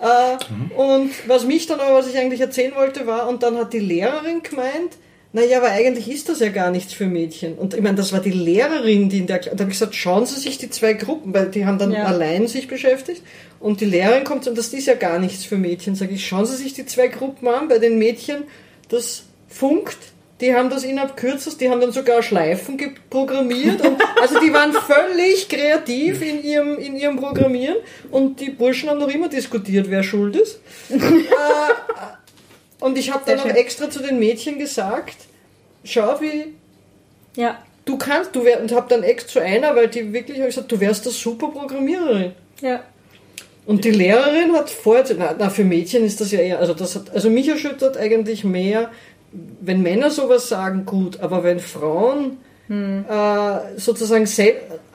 äh, mhm. Und was mich dann aber, was ich eigentlich erzählen wollte, war, und dann hat die Lehrerin gemeint, naja, aber eigentlich ist das ja gar nichts für Mädchen. Und ich meine, das war die Lehrerin, die in der, da habe ich gesagt, schauen Sie sich die zwei Gruppen, weil die haben dann ja. allein sich beschäftigt. Und die Lehrerin kommt und das ist ja gar nichts für Mädchen. Sage ich, schauen Sie sich die zwei Gruppen an. Bei den Mädchen, das funkt, die haben das innerhalb kürzest, die haben dann sogar Schleifen programmiert. Und, also die waren völlig kreativ in ihrem, in ihrem Programmieren. Und die Burschen haben noch immer diskutiert, wer schuld ist. äh, und ich habe dann auch extra zu den Mädchen gesagt, schau wie ja. du kannst, du wär, und habe dann extra zu einer, weil die wirklich gesagt, du wärst eine super Programmiererin. Ja. Und die Lehrerin hat vorher, na, na, für Mädchen ist das ja eher, also das hat, also mich erschüttert eigentlich mehr, wenn Männer sowas sagen, gut, aber wenn Frauen hm. äh, sozusagen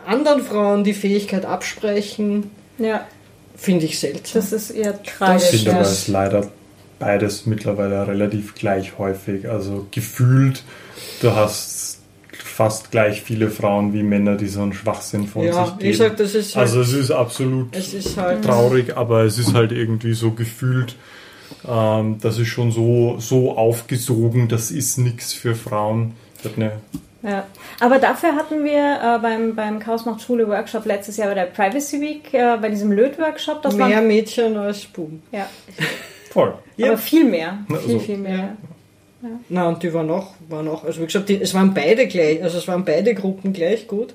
anderen Frauen die Fähigkeit absprechen, ja. finde ich seltsam. Das ist eher tragisch. Ich finde aber es leider beides mittlerweile relativ gleich häufig. Also gefühlt, du hast fast gleich viele Frauen wie Männer, die so einen Schwachsinn von ja, sich geben. Ich sag, das ist halt, also es ist absolut es ist halt traurig, aber es ist halt irgendwie so gefühlt, ähm, das ist schon so, so aufgesogen, das ist nichts für Frauen. Eine ja, aber dafür hatten wir äh, beim, beim Chaos macht Schule Workshop letztes Jahr bei der Privacy Week, äh, bei diesem Löt-Workshop. Mehr Mädchen als Buben. Ja. Voll. Ja. Aber viel mehr. Viel, also, viel mehr. Ja. Ja. Na, und die waren auch, waren auch, also wie gesagt, die, es waren beide gleich, also es waren beide Gruppen gleich gut.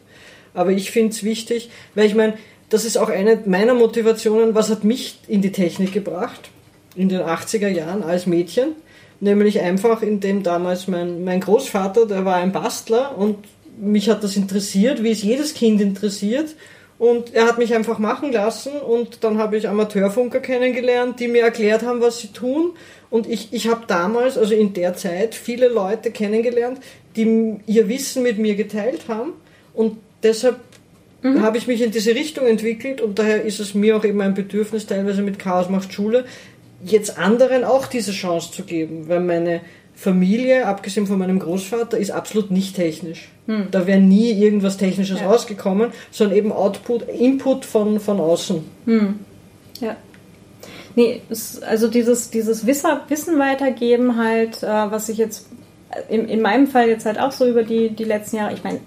Aber ich finde es wichtig, weil ich meine, das ist auch eine meiner Motivationen, was hat mich in die Technik gebracht, in den 80er Jahren als Mädchen. Nämlich einfach, indem damals mein, mein Großvater, der war ein Bastler und mich hat das interessiert, wie es jedes Kind interessiert. Und er hat mich einfach machen lassen und dann habe ich Amateurfunker kennengelernt, die mir erklärt haben, was sie tun. Und ich, ich habe damals, also in der Zeit, viele Leute kennengelernt, die ihr Wissen mit mir geteilt haben. Und deshalb mhm. habe ich mich in diese Richtung entwickelt und daher ist es mir auch eben ein Bedürfnis, teilweise mit Chaos macht Schule, jetzt anderen auch diese Chance zu geben, weil meine Familie, abgesehen von meinem Großvater, ist absolut nicht technisch. Hm. Da wäre nie irgendwas Technisches ja. rausgekommen, sondern eben Output, Input von, von außen. Hm. Ja. Nee, es, also dieses, dieses Wissen weitergeben halt, äh, was ich jetzt in, in meinem Fall jetzt halt auch so über die, die letzten Jahre, ich meine,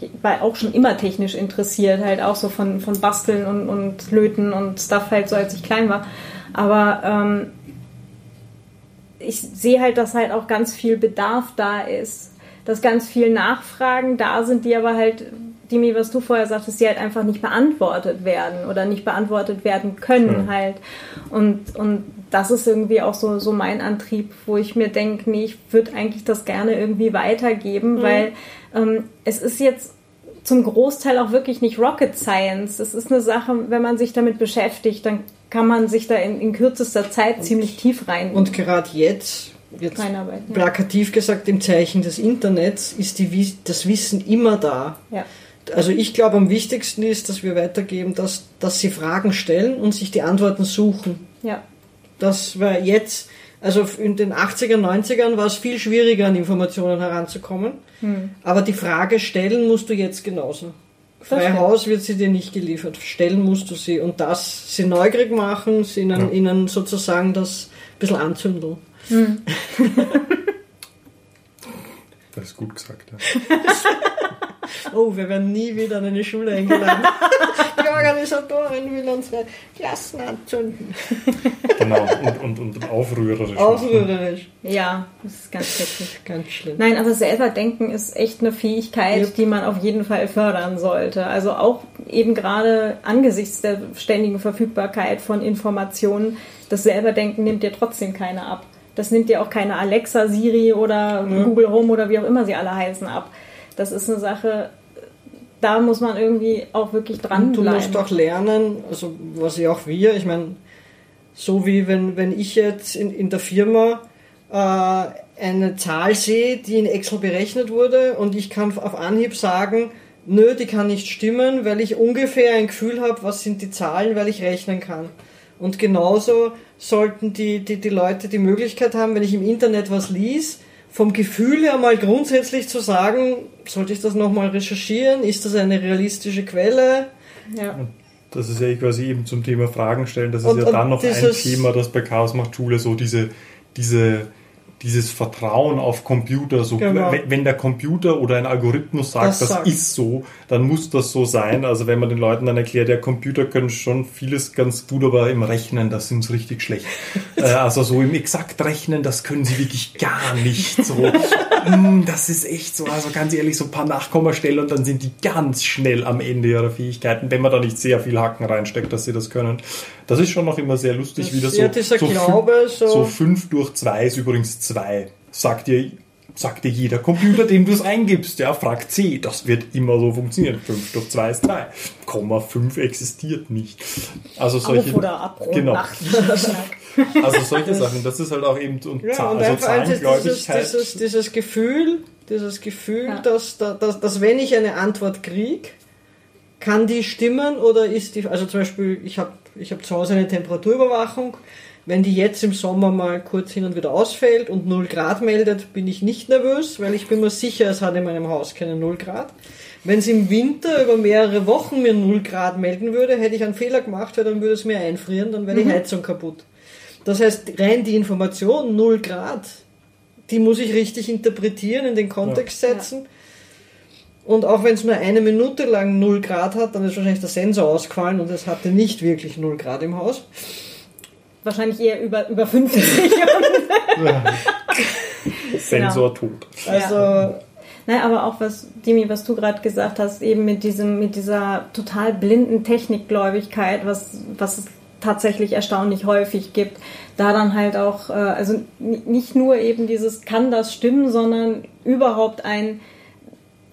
ich war auch schon immer technisch interessiert, halt auch so von, von Basteln und, und Löten und Stuff halt so, als ich klein war. Aber ähm, ich sehe halt, dass halt auch ganz viel Bedarf da ist, dass ganz viel Nachfragen da sind, die aber halt, Dimi, was du vorher sagtest, die halt einfach nicht beantwortet werden oder nicht beantwortet werden können mhm. halt. Und, und das ist irgendwie auch so, so mein Antrieb, wo ich mir denke, nee, ich würde eigentlich das gerne irgendwie weitergeben, mhm. weil ähm, es ist jetzt zum Großteil auch wirklich nicht Rocket Science. Es ist eine Sache, wenn man sich damit beschäftigt, dann kann man sich da in, in kürzester Zeit und, ziemlich tief rein. Und gerade jetzt, jetzt plakativ gesagt, im Zeichen des Internets ist die, das Wissen immer da. Ja. Also ich glaube, am wichtigsten ist, dass wir weitergeben, dass, dass sie Fragen stellen und sich die Antworten suchen. Ja. Das war jetzt, also in den 80er, 90ern war es viel schwieriger, an Informationen heranzukommen. Hm. Aber die Frage stellen musst du jetzt genauso. Frei Haus wird sie dir nicht geliefert. Stellen musst du sie. Und das sie neugierig machen, sie ihnen, ja. ihnen sozusagen das ein bisschen anzündeln. Hm. Das ist gut gesagt, ja. oh, wir werden nie wieder an eine Schule eingeladen. Die Organisatorin will unsere Klassen anzünden. Genau, und, und, und aufrührerisch. Aufrührerisch. Ja, das ist ganz schrecklich. Ganz schlimm. Nein, aber selber denken ist echt eine Fähigkeit, Yep. die man auf jeden Fall fördern sollte. Also auch eben gerade angesichts der ständigen Verfügbarkeit von Informationen, das selber denken nimmt dir trotzdem keiner ab. Das nimmt dir auch keine Alexa, Siri oder Google Home oder wie auch immer sie alle heißen ab. Das ist eine Sache, da muss man irgendwie auch wirklich Und du musst auch lernen, also was ja auch wir, ich meine, so wie wenn, wenn ich jetzt in, in der Firma äh, eine Zahl sehe, die in Excel berechnet wurde und ich kann auf Anhieb sagen, nö, die kann nicht stimmen, weil ich ungefähr ein Gefühl habe, was sind die Zahlen, weil ich rechnen kann. Und genauso sollten die, die, die Leute die Möglichkeit haben, wenn ich im Internet was lies, vom Gefühl her mal grundsätzlich zu sagen, sollte ich das nochmal recherchieren? Ist das eine realistische Quelle? ja. Das ist ja quasi eben zum Thema Fragen stellen. Das ist Und- ja dann noch ein dieses- Thema, das bei Chaos macht Schule so diese, diese, dieses Vertrauen auf Computer. So, Genau. wenn, wenn der Computer oder ein Algorithmus sagt, Das das, sagt. ist so, dann muss das so sein. Also wenn man den Leuten dann erklärt, ja, Computer können schon vieles ganz gut, aber im Rechnen, das sind sie richtig schlecht. äh, also so im Exaktrechnen, das können sie wirklich gar nicht. So, mm, das ist echt so. Also ganz ehrlich, so ein paar Nachkommastellen und dann sind die ganz schnell am Ende ihrer Fähigkeiten, wenn man da nicht sehr viel Hacken reinsteckt, dass sie das können. Das ist schon noch immer sehr lustig, Das- wie das so, so, Glaube, so- so fünf durch zwei ist übrigens zwei. Sagt dir, sagt dir jeder Computer, dem du es eingibst. Ja, frag C. Das wird immer so funktionieren. Fünf durch zwei ist drei. Komma fünf existiert nicht. Also solche, Auf oder ab und genau. Also solche Sachen. Das ist halt auch eben und Ja, und also einfach dieses, Zahlengläubigkeit. dieses, dieses Gefühl, dieses Gefühl, Ja. dass, da- dass, dass wenn ich eine Antwort kriege, kann die stimmen oder ist die, also zum Beispiel, ich habe ich hab zu Hause eine Temperaturüberwachung, wenn die jetzt im Sommer mal kurz hin und wieder ausfällt und 0 Grad meldet, bin ich nicht nervös, weil ich bin mir sicher, es hat in meinem Haus keine 0 Grad. Wenn es im Winter über mehrere Wochen mir 0 Grad melden würde, hätte ich einen Fehler gemacht, weil dann würde es mir einfrieren, dann wäre die Heizung kaputt. Das heißt, rein die Information 0 Grad, die muss ich richtig interpretieren, in den Kontext setzen. Und auch wenn es nur eine Minute lang 0 Grad hat, dann ist wahrscheinlich der Sensor ausgefallen und es hatte nicht wirklich 0 Grad im Haus. Wahrscheinlich eher über, über 50. Sensor tot. Also, Nein, aber auch was, Dimi, was du gerade gesagt hast, eben mit diesem, mit dieser total blinden Technikgläubigkeit, was, was es tatsächlich erstaunlich häufig gibt, da dann halt auch, äh, also nicht nur eben dieses kann das stimmen, sondern überhaupt ein,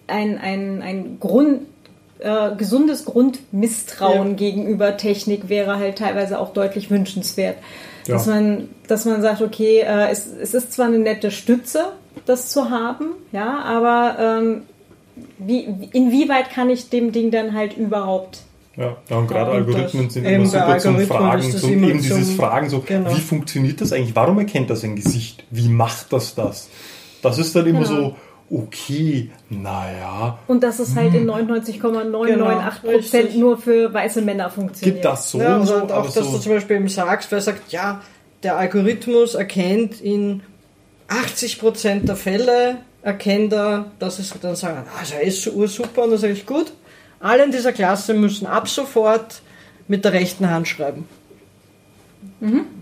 ein, ein, ein Grund, äh, gesundes Grundmisstrauen Ja. gegenüber Technik wäre halt teilweise auch deutlich wünschenswert. Ja. Dass man, dass man sagt, okay, äh, es, es ist zwar eine nette Stütze, das zu haben, ja, aber ähm, wie, inwieweit kann ich dem Ding dann halt überhaupt Ja, ja und gerade Ja, Algorithmen sind immer super zum Fragen, zum, eben dieses zum- Fragen so, genau. wie funktioniert das eigentlich? Warum erkennt das ein Gesicht? Wie macht das das? Das ist dann immer Genau. so, okay, naja, und dass es halt in 99,998 Genau, Prozent richtig. nur für weiße Männer funktioniert. gibt das so ja, und und so, auch, aber dass so, du zum Beispiel eben sagst, wer sagt, ja, der Algorithmus erkennt in 80% der Fälle, erkennt er, dass es dann sagen, also er ist so super, und dann sage ich, gut, alle in dieser Klasse müssen ab sofort mit der rechten Hand schreiben.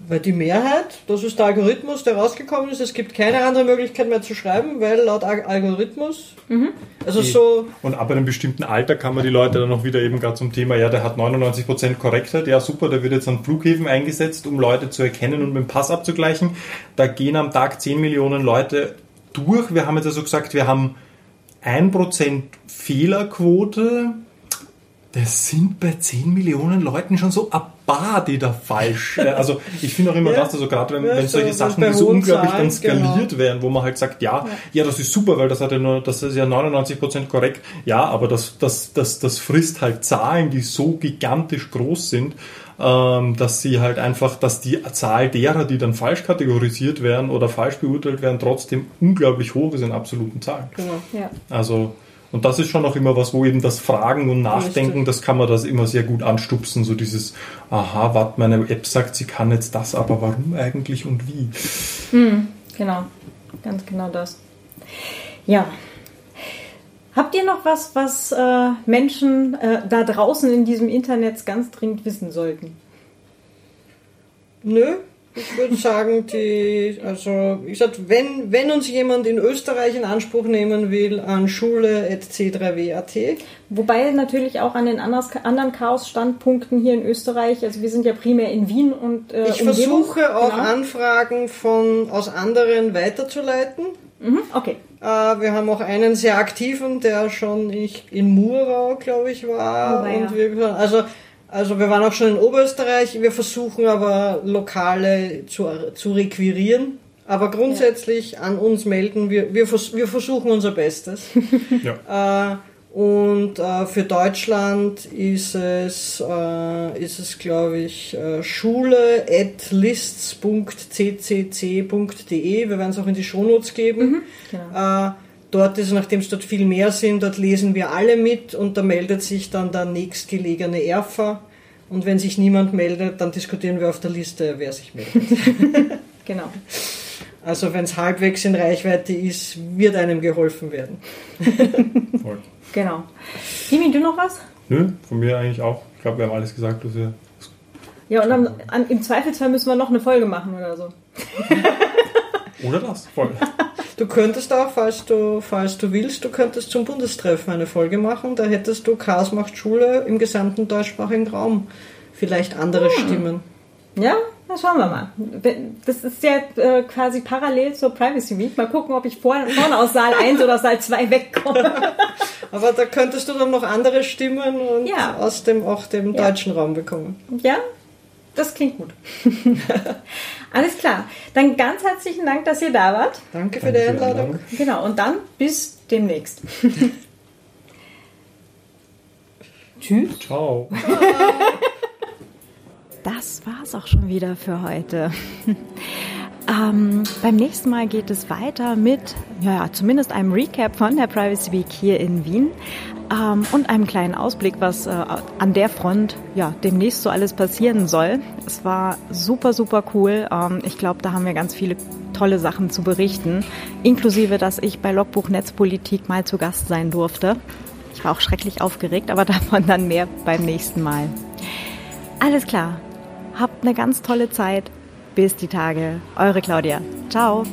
Weil die Mehrheit, das ist der Algorithmus, der rausgekommen ist, es gibt keine andere Möglichkeit mehr zu schreiben, weil laut Al- Algorithmus, also so, Und ab einem bestimmten Alter kann man die Leute dann noch wieder eben gerade zum Thema, ja, der hat 99% Korrektheit, ja super, der wird jetzt an Flughäfen eingesetzt, um Leute zu erkennen und mit dem Pass abzugleichen. Da gehen am Tag 10 Millionen Leute durch. Wir haben jetzt also gesagt, wir haben 1% Fehlerquote. Das sind bei 10 Millionen Leuten schon so ein paar, die da falsch. äh, Also ich finde auch immer Ja. das, also gerade wenn, Ja, wenn so solche Sachen, die so unglaublich dann Zahlen, genau. skaliert werden, wo man halt sagt, ja, ja, das ist super, weil das hat ja nur, das ist ja 99% korrekt. Ja, aber das, das, das, das frisst halt Zahlen, die so gigantisch groß sind, ähm, dass sie halt einfach, dass die Zahl derer, die dann falsch kategorisiert werden oder falsch beurteilt werden, trotzdem unglaublich hoch ist in absoluten Zahlen. genau. Ja. Also, und das ist schon noch immer was, wo eben das Fragen und Nachdenken, das kann man das immer sehr gut anstupsen, so dieses, aha, warte, meine App sagt, sie kann jetzt das, aber warum eigentlich und wie? Genau, ganz genau das. Ja. Habt ihr noch was, was äh, Menschen äh, da draußen in diesem Internet ganz dringend wissen sollten? Nö, ich würde sagen, die, also, ich sag, wenn, wenn uns jemand in Österreich in Anspruch nehmen will, an schule.c3w.at. Wobei natürlich auch an den anderen Chaos-Standpunkten hier in Österreich, also wir sind ja primär in Wien und äh, Ich Umgebung. versuche auch genau. Anfragen von, aus anderen weiterzuleiten. Mhm, okay. Äh, wir haben auch einen sehr aktiven, der schon ich, in Murau, glaube ich, war. Oh, und ja. wir, also, also wir waren auch schon in Oberösterreich. Wir versuchen aber Lokale zu, zu requirieren. Aber grundsätzlich ja. an uns melden. Wir, wir, wir versuchen unser Bestes. ja. äh, und äh, für Deutschland ist es, äh, ist es glaube ich, äh, schule.lists.ccc.de. Wir werden es auch in die Shownotes geben. Mhm, genau. Dort ist, nachdem es dort viel mehr sind, dort lesen wir alle mit und da meldet sich dann der nächstgelegene Erfer. Und wenn sich niemand meldet, dann diskutieren wir auf der Liste, wer sich meldet. genau. Also wenn es halbwegs in Reichweite ist, wird einem geholfen werden. Voll. Genau. Timi, du noch was? Nö, von mir eigentlich auch. Ich glaube, wir haben alles gesagt, was wir. Ja, und dann, an, im Zweifelsfall müssen wir noch eine Folge machen oder so. oder das, voll. Du könntest auch, falls du, falls du willst, du könntest zum Bundestreffen eine Folge machen. Da hättest du Chaos macht Schule im gesamten deutschsprachigen Raum. Vielleicht andere hm. Stimmen. Ja, na, schauen wir mal. Das ist ja äh, quasi parallel zur Privacy Week. Mal gucken, ob ich vorne, vorne aus Saal 1 oder Saal 2 wegkomme. Aber da könntest du dann noch andere Stimmen und ja. aus dem, auch dem ja. deutschen Raum bekommen. Ja, das klingt gut. Alles klar. Dann ganz herzlichen Dank, dass ihr da wart. Danke für Danke die Einladung. Genau, und dann bis demnächst. Tschüss. Ciao. das war's auch schon wieder für heute. Ähm, beim nächsten Mal geht es weiter mit, ja, zumindest einem Recap von der Privacy Week hier in Wien ähm, und einem kleinen Ausblick, was äh, an der Front ja demnächst so alles passieren soll. Es war super, super cool. Ähm, ich glaube, da haben wir ganz viele tolle Sachen zu berichten, inklusive, dass ich bei Logbuch Netzpolitik mal zu Gast sein durfte. Ich war auch schrecklich aufgeregt, aber davon dann mehr beim nächsten Mal. Alles klar. Habt eine ganz tolle Zeit. Bis die Tage. Eure Claudia. Ciao.